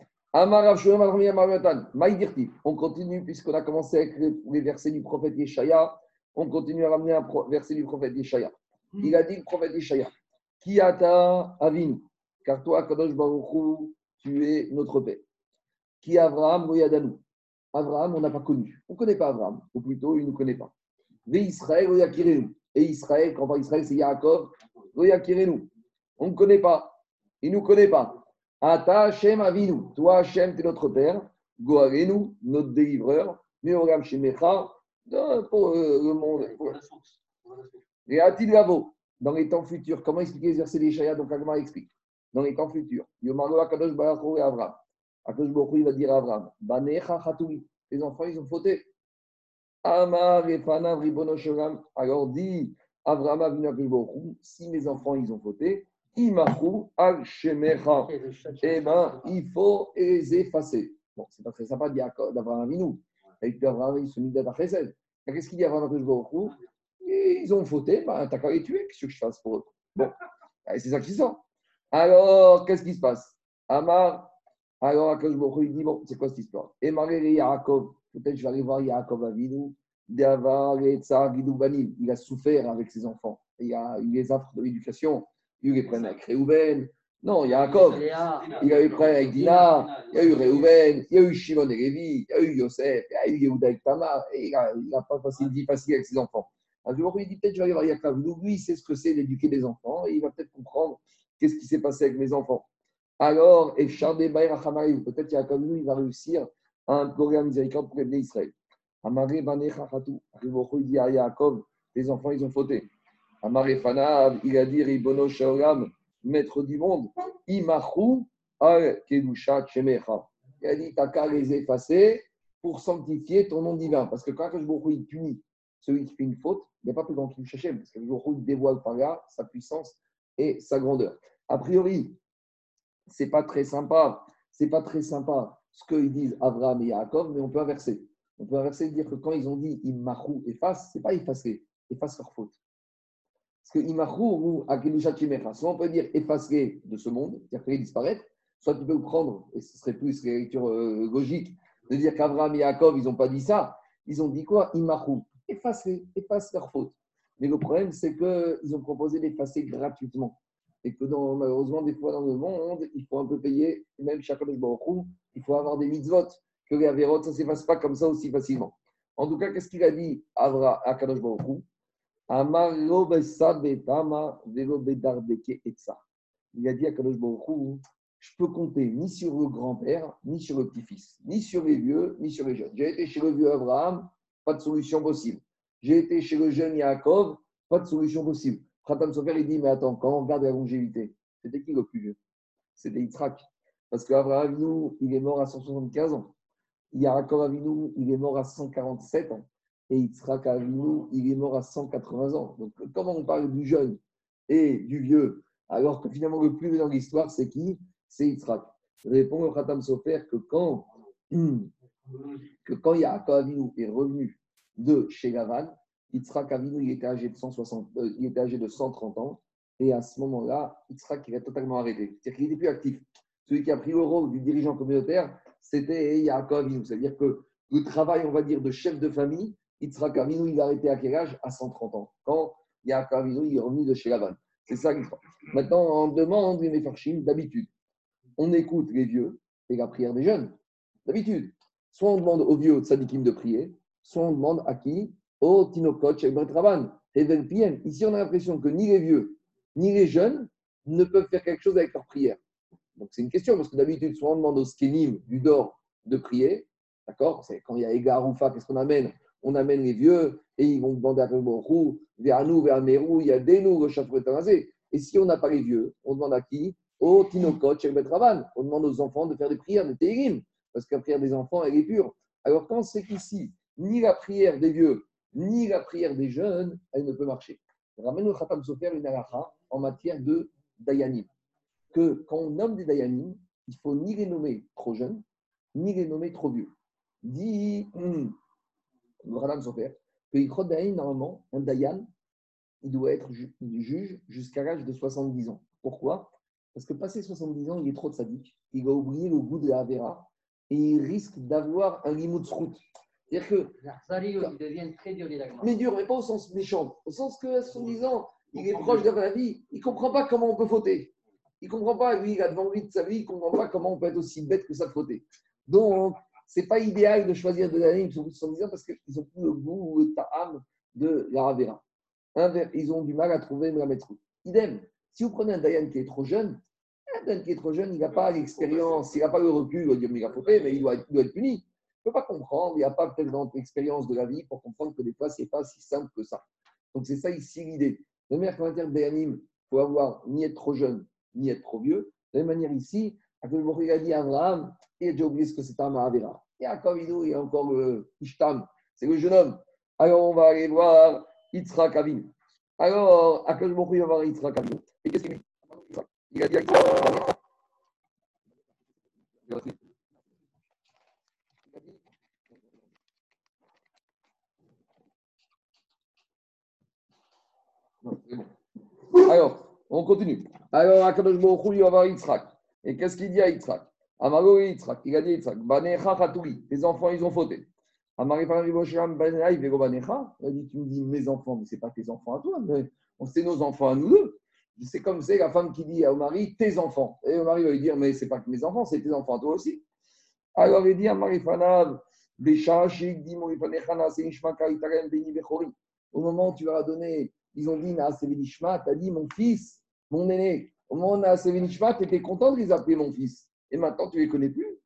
A: On continue, puisqu'on a commencé avec les versets du prophète Yeshaya. On continue à ramener un verset du prophète Yeshaya. Il a dit le prophète Yeshaya Qui ata avin Car toi, Kadosh Baruch tu es notre père. Qui Abraham Moyadanu Abraham, on n'a pas connu. On ne connaît pas Abraham, ou plutôt, il ne nous connaît pas. Ve Israël, Et Israël, quand on parle Israël, c'est Yaakov, Oyakirenu. On ne connaît pas. Il ne nous connaît pas. Ata Hashem Avinu. Toi, Hashem, tu es notre Père. Goarenu, notre délivreur. Meoram Shemecha, pour euh, le monde. Et Atil Gavo, dans les temps futurs, comment expliquer les versets des Shaya Donc, Agma explique. Dans les temps futurs, Yomaro Akadosh Baruch et Abraham. Akadosh il va dire à Abraham Banecha Chatoui. Les enfants, ils ont fauté. Amar et Fanav Ribono Shoram. Alors dit Abraham Avinu Akadosh si mes enfants, ils ont fauté, Imachu al shemecha. Eh bien, il faut les effacer. Bon, c'est pas très sympa d'avoir un vinou. Avec Abraham, il se Chesed. Qu'est-ce qu'il dit avant que Ils ont fauté, bah, t'as qu'à les tuer, qu'est-ce que je fasse pour eux? Bon, c'est ça qui sort. Alors, qu'est-ce qui se passe? Amar, alors Akash il dit Bon, c'est quoi cette histoire? Et Marie Yaakov, peut-être je vais aller voir Yaakov Avinu, Davar Banim. Il a souffert avec ses enfants. Il y a eu les affres de l'éducation il y a eu les problèmes avec Réhouven. Non, il y a Jacob. Il y a eu les problèmes avec Dina. Il y a eu Réhouven. Il y a eu Shimon et Lévi. Il y a eu Yosef. Il y a eu Yehuda avec Tamar. Et il n'a pas passé une vie facile avec ses enfants. Alors, il dit peut-être je vais aller voir Yaakov. Lui, il sait ce que c'est d'éduquer des enfants. Et il va peut-être comprendre qu'est-ce qui s'est passé avec mes enfants. Alors, et peut-être Yaakov, lui, il va réussir à implorer la miséricorde pour aider Israël. Banecha. Il dit à Yaakov, les enfants, ils ont fauté. Amarefanav, il a dit Ribono Shaolam, maître du monde, Imachu al Kedusha Chemecha. Il a dit T'as qu'à les effacer pour sanctifier ton nom divin. Parce que quand Baruch il punit celui qui fait une faute, il n'y a pas plus grand qu'il cherche, parce Baruch il dévoile par là sa puissance et sa grandeur. A priori, c'est pas très sympa, c'est pas très sympa ce qu'ils disent Abraham et Yaakov, mais on peut inverser. On peut inverser et dire que quand ils ont dit Imachu, efface, c'est pas effacer, efface leur faute. Parce que Imachu ou Akedusha Chimecha, soit on peut dire effacer de ce monde, c'est-à-dire faire disparaître, soit tu peux prendre, et ce serait plus l'écriture euh, logique, de dire qu'Abraham et Yaakov, ils n'ont pas dit ça. Ils ont dit quoi? Imachu, effacer, efface leur faute. Mais le problème, c'est qu'ils ont proposé d'effacer gratuitement. Et que malheureusement, des fois dans le monde, il faut un peu payer, même chaque Baruch il faut avoir des mitzvot, que les avérotes, ça ne s'efface pas comme ça aussi facilement. En tout cas, qu'est-ce qu'il a dit à Kadosh Il a dit à Kadosh Baruch je peux compter ni sur le grand-père, ni sur le petit-fils, ni sur les vieux, ni sur les jeunes. J'ai été chez le vieux Abraham, pas de solution possible. J'ai été chez le jeune Yaakov, pas de solution possible. Khatam Sofer, il dit, mais attends, quand on regarde la longévité, c'était qui le plus vieux? C'était Yitzhak. Parce qu'Abraham, nous, il est mort à 175 ans. Yaakov Avinu, il est mort à 147 ans et Yitzhak Avinu, il est mort à 180 ans. Donc, comment on parle du jeune et du vieux, alors que finalement le plus vieux dans l'histoire, c'est qui? C'est Yitzhak. Répond le Khatam Sofer que quand, que quand Yaakov Avinu est revenu de chez Lavan, Yitzhak Avinu, il était âgé de, 160, euh, 130 ans, et à ce moment-là, Yitzhak, il a totalement arrêté. C'est-à-dire qu'il n'était plus actif. Celui qui a pris le rôle du dirigeant communautaire, c'était Yaakov Avinu. C'est-à-dire que le travail, on va dire, de chef de famille, Yitzhak Avinu, il a arrêté à quel âge? À 130 ans. Quand Yaakov Avinu, il est revenu de chez Lavan. C'est ça l'histoire. Maintenant, on demande les Mefarchim, d'habitude, on écoute les vieux et la prière des jeunes. D'habitude. Soit on demande aux vieux de Sadikim de prier, soit on demande à qui? Au Tinokot, chez Raban, Evel PM. Ici, on a l'impression que ni les vieux, ni les jeunes ne peuvent faire quelque chose avec leur prière. Donc, c'est une question, parce que d'habitude, soit on demande au Skenim du Dor de prier, d'accord? C'est quand il y a Ega qu'est-ce qu'on amène? On amène les vieux et ils vont demander à Borou, vers nous, vers Merou, il y a des nous, le Et si on n'a pas les vieux, on demande à qui? Au Tinokot, Raban. On demande aux enfants de faire des prières de Térim, parce que la prière des enfants, elle est pure. Alors, quand c'est qu'ici, ni la prière des vieux, ni la prière des jeunes, elle ne peut marcher. Ramène le Khatam Sofer une halakha en matière de Dayanim. Que quand on nomme des Dayanim, il faut ni les nommer trop jeunes, ni les nommer trop vieux. Dit hum, le Khatam Sofer que Dayan, normalement, un Dayan, il doit être ju- juge jusqu'à l'âge de 70 ans. Pourquoi? Parce que passé 70 ans, il est trop de sadique. Il va oublier le goût de la Avera et il risque d'avoir un limut route. C'est-à-dire que
H: ils deviennent très durs,
A: mais dur, mais pas au sens méchant. Au sens que, à 70 ans, il est proche de la vie. Il ne comprend pas comment on peut fauter. Il ne comprend pas, lui, il a devant lui de sa vie, il ne comprend pas comment on peut être aussi bête que ça de fauter. Donc, ce n'est pas idéal de choisir de l'année qui sont plus de 70 ans parce qu'ils n'ont plus le goût ou le ta'am de la Ravera. Inver- Ils ont du mal à trouver la maître. Idem, si vous prenez un Dayan qui est trop jeune, un Dayan qui est trop jeune, il n'a pas l'expérience, il n'a pas le recul, il mais il a fauté, mais il doit être, il puni. Il ne peut pas comprendre, il n'y a pas peut-être dans l'expérience de la vie pour comprendre que des fois, ce n'est pas si simple que ça. Donc, c'est ça ici l'idée. De manière qu'en Dayanim, il faut avoir ni être trop jeune, ni être trop vieux. De la même manière ici, Hu a dit à Abraham, il a oublié ce que c'est un Mahavera. Et à Kavido, il y a encore le Ishtam, c'est le jeune homme. Alors, on va aller voir Yitzhak Avin. Alors, Akadosh Baruch Hu va voir Yitzhak Avin? Et qu'est-ce qu'il dit? Il a dit à. Alors, on continue. Alors, Akadosh Baruch Hu, il va voir Yitzhak? Et qu'est-ce qu'il dit à Yitzhak? Amaro Yitzhak, il a dit Yitzhak, Banecha Chatoui, tes enfants, ils ont fauté. Amari Parari Bosham Banaï Vego Banecha, il a dit, tu me dis mes enfants, mais ce n'est pas tes enfants à toi, mais c'est nos enfants à nous deux. C'est comme c'est la femme qui dit au mari, tes enfants. Et le mari va lui dire, mais ce n'est pas que mes enfants, c'est tes enfants à toi aussi. Alors il dit Nishma Karitarem, Beni Bechori. Au moment où tu leur as donné, ils ont dit tu as dit mon fils, mon aîné. Au moment où Naase Benishma, tu étais content de les appeler mon fils. Et maintenant, tu les connais plus.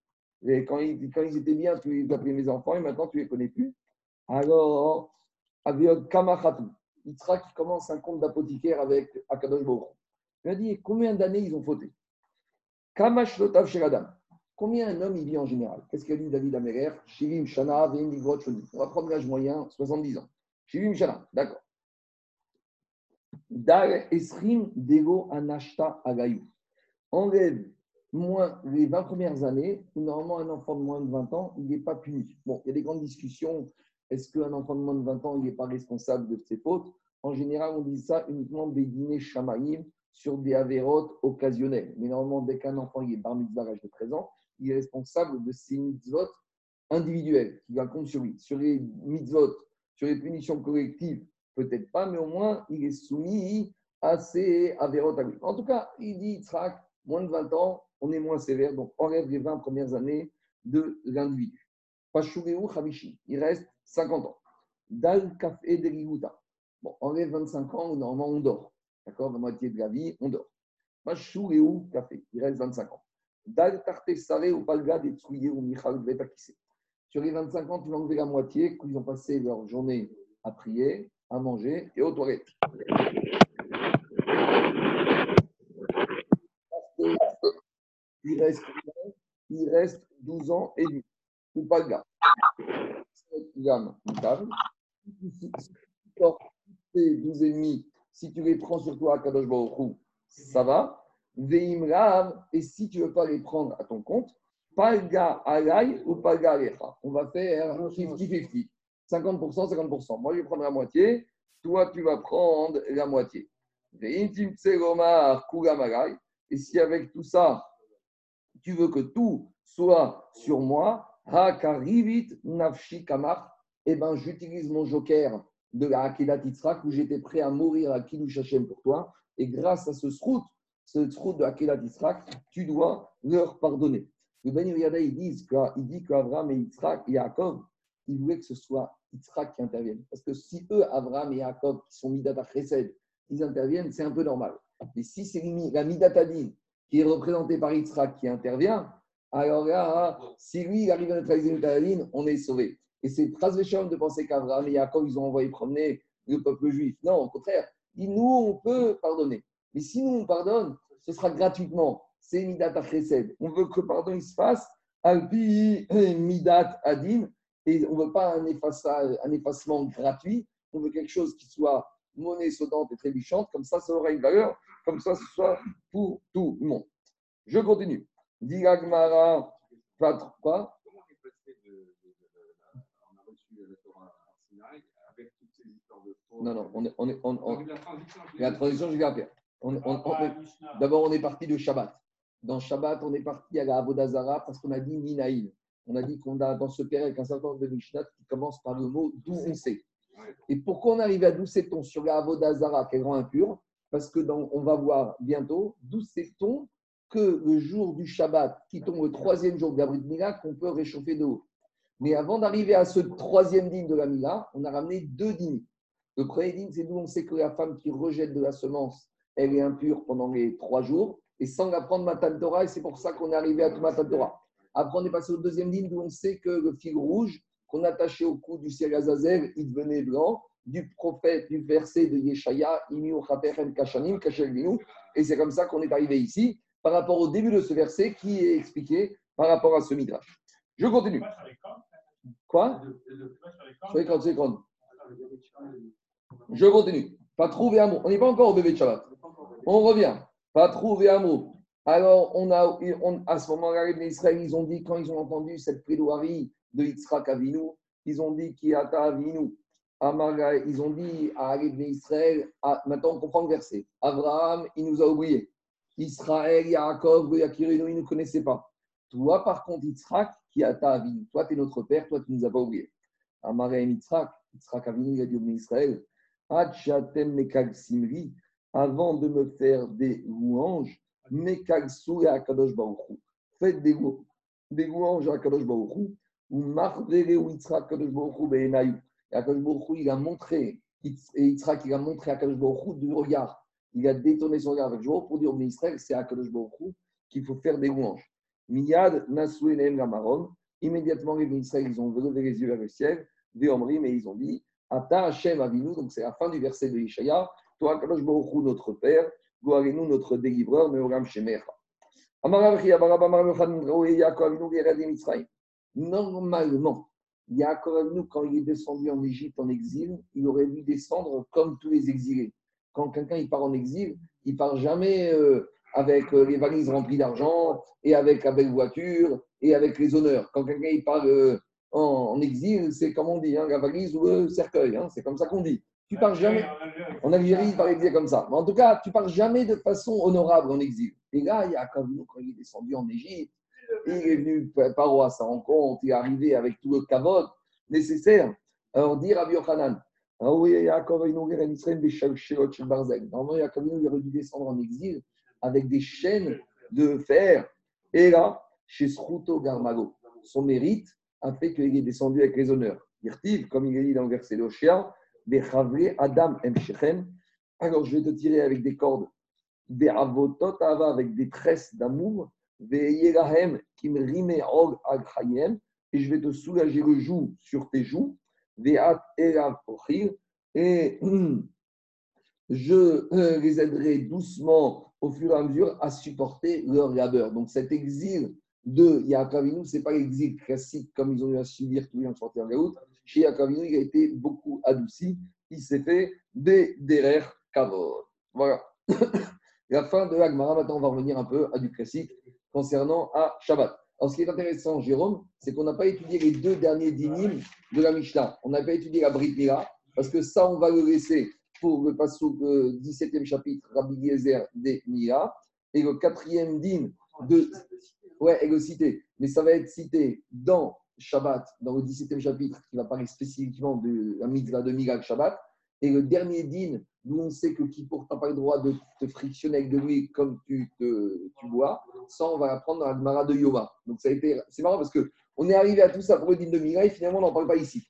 A: Quand, ils, étaient bien, tu les appelais mes enfants, et maintenant, tu les connais plus. Alors, Aviod Kamachatu, Yitzhak qui commence un compte d'apothicaire avec Akadosh Baruch. Il a dit combien d'années ils ont fauté? Kamash Lotav Sheradam. Combien un homme il vit en général? Qu'est-ce qu'a dit David Améler Shivim Shana. On va prendre l'âge moyen, 70 ans. Shivim Shana, d'accord. Dar Esrim Dego Anashta Agayou. Enlève moins les 20 premières années, normalement un enfant de moins de 20 ans, il n'est pas puni. Bon, il y a des grandes discussions. Est-ce qu'un enfant de moins de 20 ans, il n'est pas responsable de ses fautes? En général, on dit ça uniquement des dîners chamaïm sur des avérotes occasionnelles. Mais normalement, dès qu'un enfant il est bar mitzvah à de 13 ans, il est responsable de ses mitzvot individuelles qui compte sur lui. Sur les mitzvot, sur les punitions collectives, peut-être pas, mais au moins, il est soumis à ces avérotes à lui. En tout cas, il dit, Yitzhak, moins de 20 ans, on est moins sévère, donc enlève les 20 premières années de l'individu. Pashureu Chavishi, il reste 50 ans. Dal Kafé de. Bon, enlève 25 ans, normalement on dort. D'accord? La moitié de la vie, on dort. Pashureu Café, il reste 25 ans. Dal Tarte Sare ou Palga de Tsuye ou Michal Betakise. Sur les 25 ans, tu vas enlever la moitié, qu'ils ont passé leur journée à prier, à manger et aux toilettes. Il reste, il reste 12 ans et demi. Ou pas le gars. Si tu sors tes 12 et demi, si tu les prends sur toi à Kadosh Baruch Hu, ça va. Et si tu ne veux pas les prendre à ton compte, gars alay ou gars alecha. On va faire 50-50. 50%, 50%. Moi, je vais prendre la moitié. Toi, tu vas prendre la moitié. Et si avec tout ça, tu veux que tout soit sur moi, Hakarivit Nafshi Kamar, eh ben, j'utilise mon joker de la Akedat Yitzhak où j'étais prêt à mourir à Kiddush Hashem pour toi. Et grâce à ce srout, ce srout de Akedat Yitzhak, tu dois leur pardonner. Le Ben Yada, il dit, qu'Abraham et Yitzhak, Yaakov, ils voulaient que ce soit Yitzhak qui interviennent. Parce que si eux, Abraham et Jacob, qui sont Midat Chesed, ils interviennent, c'est un peu normal. Mais si c'est la Midat Adin qui est représentée par Yitzhak qui intervient, alors là, si lui, il arrive à neutraliser Midat Adin, on est sauvé. Et c'est très de penser qu'Abraham et Jacob, ils ont envoyé promener le peuple juif. Non, au contraire, nous, on peut pardonner. Mais si nous, on pardonne, ce sera gratuitement. C'est Midat Chesed. On veut que le pardon se fasse Alpi Midat Adin. Et on ne veut pas un, un effacement gratuit. On veut quelque chose qui soit monnaie sautante et trébuchante. Comme ça, ça aura une valeur. Comme ça, ce soit pour tout le monde. Je continue. Digagmara. Quoi
G: Comment on est passé de, de, de, On a reçu le Torah à Sinaï avec toutes ces histoires de fraude?
A: Non, non, on est. On est on, on,
G: La transition, je
A: la transition, je vais la faire. On- on- on- D'abord, on est parti de Shabbat. Dans Shabbat, on est parti à la Avodazara parce qu'on a dit Minaïn. On a dit qu'on a dans ce période avec un certain nombre de Mishnah qui commence par le mot d'où on sait. Et pourquoi on arrive à d'où sait-on sur la Avodazara qui est grand impur? Parce que on va voir bientôt d'où sait-on que le jour du Shabbat, qui tombe le troisième jour de la Mila, qu'on peut réchauffer de haut. Mais avant d'arriver à ce troisième digne de la Mila, on a ramené deux dînes. Le premier digne, c'est d'où on sait que la femme qui rejette de la semence, elle est impure pendant les trois jours, et sans la prendre Matan Torah, et c'est pour ça qu'on est arrivé à tout Matan Torah. Après, on est passé au deuxième digne, d'où on sait que le fil rouge qu'on attachait au cou du ciel Azazel, il devenait blanc, du prophète, du verset de Yeshaya, Kashanim, et c'est comme ça qu'on est arrivé ici, par rapport au début de ce verset qui est expliqué par rapport à ce midrash. Je continue. Quoi? Sur les cordes, sur les cordes. Je continue. Pas trouver un mot. On n'est pas encore au bébé de Shabbat. On revient. Pas trouver un mot. Alors, on a, on- à ce moment-là, les Israël, ils ont dit, quand ils ont entendu cette plaidoirie de Yitzhak Avinu, ils ont dit Kiata Avinu. Ils ont dit à les Israël, ah, maintenant on comprend le verset. Abraham, il nous a oubliés. Israël, Yaakov, Yakirino, il ne nous connaissait pas. Toi, par contre, Yitzhak, Kiata Avinu. Toi, tu es notre père, toi, tu ne nous as pas oubliés. Amara et Yitzhak, Yitzhak Avinu, il a dit au Israël, shatem mekag simri, avant de me faire des louanges, mekag souya akadosh baruchu. Faites des, lou- des louanges à Akadosh baruchu, ou marvere ou Yitzhak akadosh baruchu be'enayu. Et Akadosh baruchu, il a montré, Yitz- et Yitzhak, il a montré à Akadosh baruchu du regard. Il a détourné son regard avec jour pour dire au Israël, c'est à Akadosh baruchu qu'il faut faire des louanges. Miyad enehem gamaron. Immédiatement, les Israël, ils ont levé les yeux vers le ciel, Véomri, mais ils ont dit, Ata Hashem Avinu, donc c'est la fin du verset de Ishaïa, toi, Baruch Hu, notre Père, nous notre délivreur, Meoram Shemecha. Normalement, Yaakov Avinu, quand il est descendu en Égypte en exil, il aurait dû descendre comme tous les exilés. Quand quelqu'un il part en exil, il part jamais euh, avec euh, les valises remplies d'argent et avec la belle voiture et avec les honneurs. Quand quelqu'un il part euh, en, en exil, c'est comme on dit, hein, la valise ou le cercueil. hein, c'est comme ça qu'on dit. Tu pars jamais. En Algérie, il c'est comme ça. Mais en tout cas, tu pars jamais de façon honorable en exil. Et là, il y a quand même, quand il est descendu en Égypte, il est venu Paro à sa rencontre, il est arrivé avec tout le kavod nécessaire. Alors, dit Rabbi Yochanan. Ah. Normalement, Yaakov il aurait dû descendre en exil avec des chaînes de fer. Et là, chez Sruto Garmago, son mérite a fait qu'il est descendu avec les honneurs. Comme il est dit dans le verset d'Oshia, Adam. Alors, je vais te tirer avec des cordes, des avotot avec des tresses d'amour, Et je vais te soulager le joug sur tes joues, et je euh, les aiderai doucement au fur et à mesure à supporter leur labeur. Donc cet exil de Yaakov Avinu, ce n'est pas l'exil classique comme ils ont eu à subir tous les gens sortis en Gaout. Chez Yaakov Avinu, il a été beaucoup adouci. Il s'est fait des derer kavod. Voilà. La fin de l'Agmara, maintenant on va revenir un peu à du classique concernant à Shabbat. Alors ce qui est intéressant, Jérôme, c'est qu'on n'a pas étudié les deux derniers dynimes de la Mishnah. On n'a pas étudié la Brit Mila, parce que ça, on va le laisser pour le passage du 17e chapitre, Rabbi Yezer des Mila, et le quatrième din de. Ouais, et le cité. Mais ça va être cité dans Shabbat, dans le 17e chapitre, qui va parler spécifiquement de la mitzvah de Mila Shabbat. Et le dernier din, d'où on sait que qui pourtant pas le droit de te frictionner avec de lui comme tu, te, tu bois, ça, on va l'apprendre dans la Gemara de Yoma. Donc, ça a été, c'est marrant parce que on est arrivé à tout ça pour le din de Mila et finalement, on n'en parle pas ici.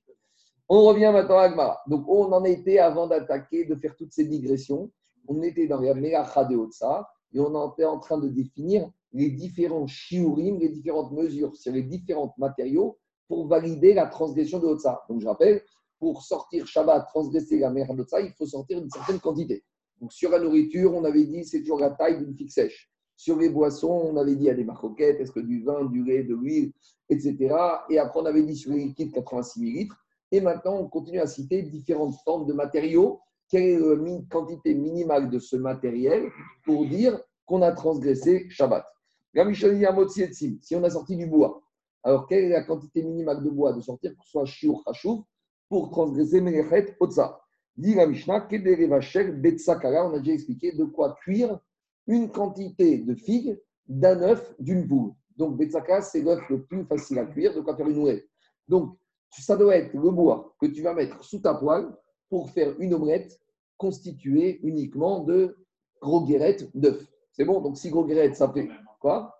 A: On revient maintenant à Agmara. Donc, on en était avant d'attaquer, de faire toutes ces digressions. On était dans la Melacha de Otsa et on était en train de définir les différents shiurim, les différentes mesures sur les différents matériaux pour valider la transgression de Otsa. Donc, je rappelle, pour sortir Shabbat, transgresser la mer d'Otsa, il faut sortir une certaine quantité. Donc, sur la nourriture, on avait dit c'est toujours la taille d'une figue sèche. Sur les boissons, on avait dit il y a des est-ce que du vin, du lait, de l'huile, etc. Et après, on avait dit sur les liquides 86 millilitres. Et maintenant, on continue à citer différentes formes de matériaux. Quelle est la quantité minimale de ce matériel pour dire qu'on a transgressé Shabbat? Si on a sorti du bois, alors quelle est la quantité minimale de bois de sortir que ce soit shiur chashuv pour transgresser Melechet Otsa Dit la Mishnah, on a déjà expliqué de quoi cuire une quantité de figues d'un œuf d'une poule. Donc, Betsaka, c'est l'œuf le plus facile à cuire, de quoi faire une omelette. Donc, ça doit être le bois que tu vas mettre sous ta poêle pour faire une omelette constituée uniquement de gros guérettes d'œufs. C'est bon? Donc, si gros guérettes, ça fait quoi?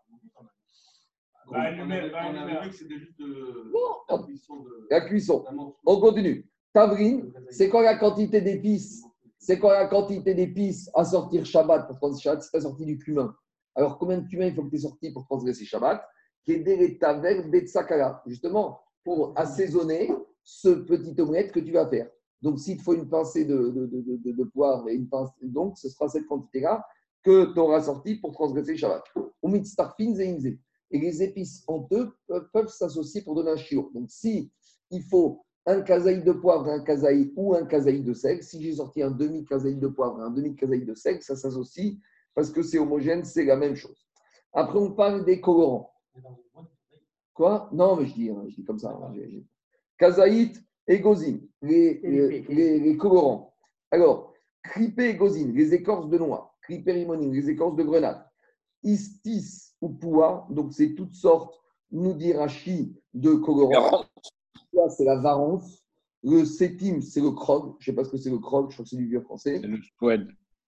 A: La cuisson. On continue. Tavrine, c'est quoi la quantité d'épices? C'est quoi la quantité d'épices à sortir Shabbat pour transgresser Shabbat Si tu as sorti du cumin. Alors, combien de cumin il faut que tu aies sorti pour transgresser Shabbat? Justement, pour assaisonner ce petit omelette que tu vas faire. Donc, s'il te faut une pincée de, de, de, de poivre et une pincée, donc ce sera cette quantité-là que tu auras sorti pour transgresser Shabbat. Et les épices honteux peuvent, peuvent s'associer pour donner un chiot. Donc, si il faut un kazaï de poivre, un kazaï ou un kazaï de sel. Si j'ai sorti un demi-kazaï de poivre, un demi-kazaï de sel, ça s'associe parce que c'est homogène, c'est la même chose. Après, on parle des colorants. Quoi? Non, mais je dis, hein, je dis comme ça. Hein, kazaït et gozine, les, les, colorants. Alors, cripé et gozine, les écorces de noix. Cripérimonine, les écorces de grenade. Istis ou poua, donc c'est toutes sortes, nous dirachi, de colorants c'est la varence. Le sétime, c'est le krog. Je ne sais pas ce que c'est le krog, je crois que c'est du vieux français.
E: C'est le poède.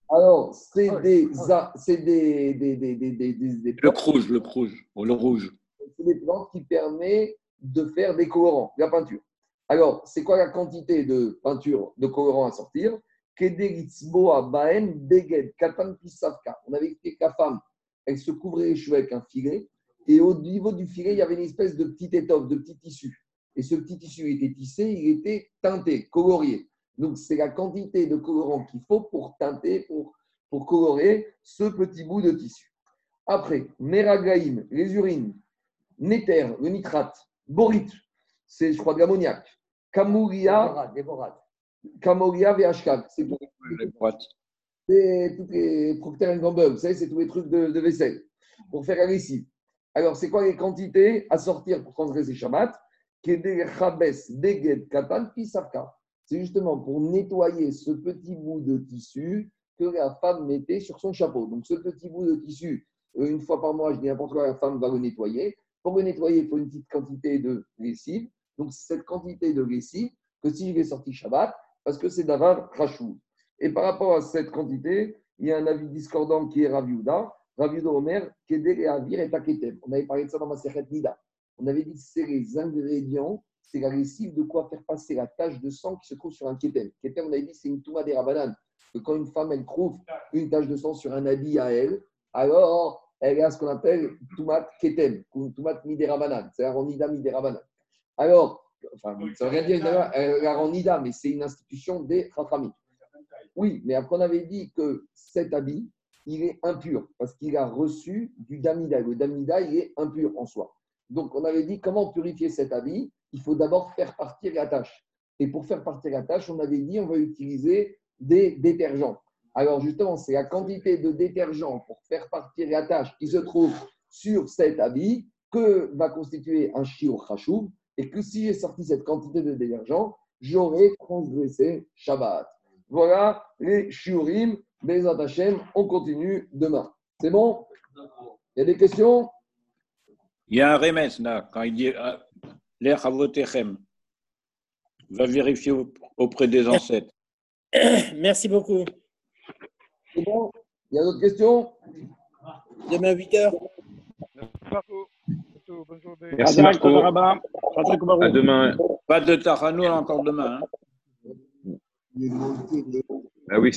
A: Alors, c'est des, c'est des, des, des, des, des,
E: Le rouge, le rouge, le rouge.
A: C'est des plantes qui permettent de faire des colorants, de la peinture. Alors, c'est quoi la quantité de peinture, de colorant à sortir? On avait expliqué que la femme, elle se couvrait les cheveux avec un filet, et au niveau du filet, il y avait une espèce de petite étoffe, de petit tissu. Et ce petit tissu était tissé, il était teinté, colorié. Donc, c'est la quantité de colorant qu'il faut pour teinter, pour, pour colorer ce petit bout de tissu. Après, Meragaïm, les urines, Néther, le nitrate, Borite, c'est, je crois, de l'ammoniac, Camouria, Camouria VHK, c'est pour c'est tous les Procter Gamble, vous savez, c'est tous les trucs de, vaisselle pour faire la lessive. Alors, c'est quoi les quantités à sortir pour transgresser Shabbat? C'est justement pour nettoyer ce petit bout de tissu que la femme mettait sur son chapeau. Donc, ce petit bout de tissu, euh, une fois par mois, je dis n'importe quoi, la femme va le nettoyer. Pour le nettoyer, il faut une petite quantité de lessive. Donc, cette quantité de lessive que si je vais sortir Shabbat, parce que c'est d'avoir rachou. Et par rapport à cette quantité, il y a un avis discordant qui est Raviuda. Raviuda Omer, Kedel et Avir et. On avait parlé de ça dans ma Sechet Nida. On avait dit que c'est les ingrédients, c'est la lessive de quoi faire passer la tache de sang qui se trouve sur un kétem. Kétem, on avait dit, c'est une touma des rabanan. Quand une femme, elle trouve une tache de sang sur un habit à elle, alors elle a ce qu'on appelle toumat kétem, ou toumat midérabanan. C'est un nida midérabanan. Alors, enfin, ça veut rien dire, elle a nida, mais c'est une institution des raframis. Oui, mais après, on avait dit que cet habit, il est impur parce qu'il a reçu du damida. Le damida, il est impur en soi. Donc, on avait dit comment purifier cet habit Il faut d'abord faire partir la tâche. Et pour faire partir la tâche, on avait dit on va utiliser des détergents. Alors, justement, c'est la quantité de détergent pour faire partir la tâche qui se trouve sur cet habit que va constituer un shiur chashuv. Et que si j'ai sorti cette quantité de détergent, j'aurai transgressé Shabbat. Voilà les shiurim. des Hashem, on continue demain. C'est bon? Il y a des questions?
E: Il y a un remes là, quand il dit euh, l'air avotechem. Va vérifier auprès des ancêtres.
B: Merci beaucoup.
A: C'est bon? Il y a d'autres questions?
B: Demain à 8h.
E: Merci Marco. À demain. Pas de Tachanoul encore demain. hein.
J: Ah oui, c'est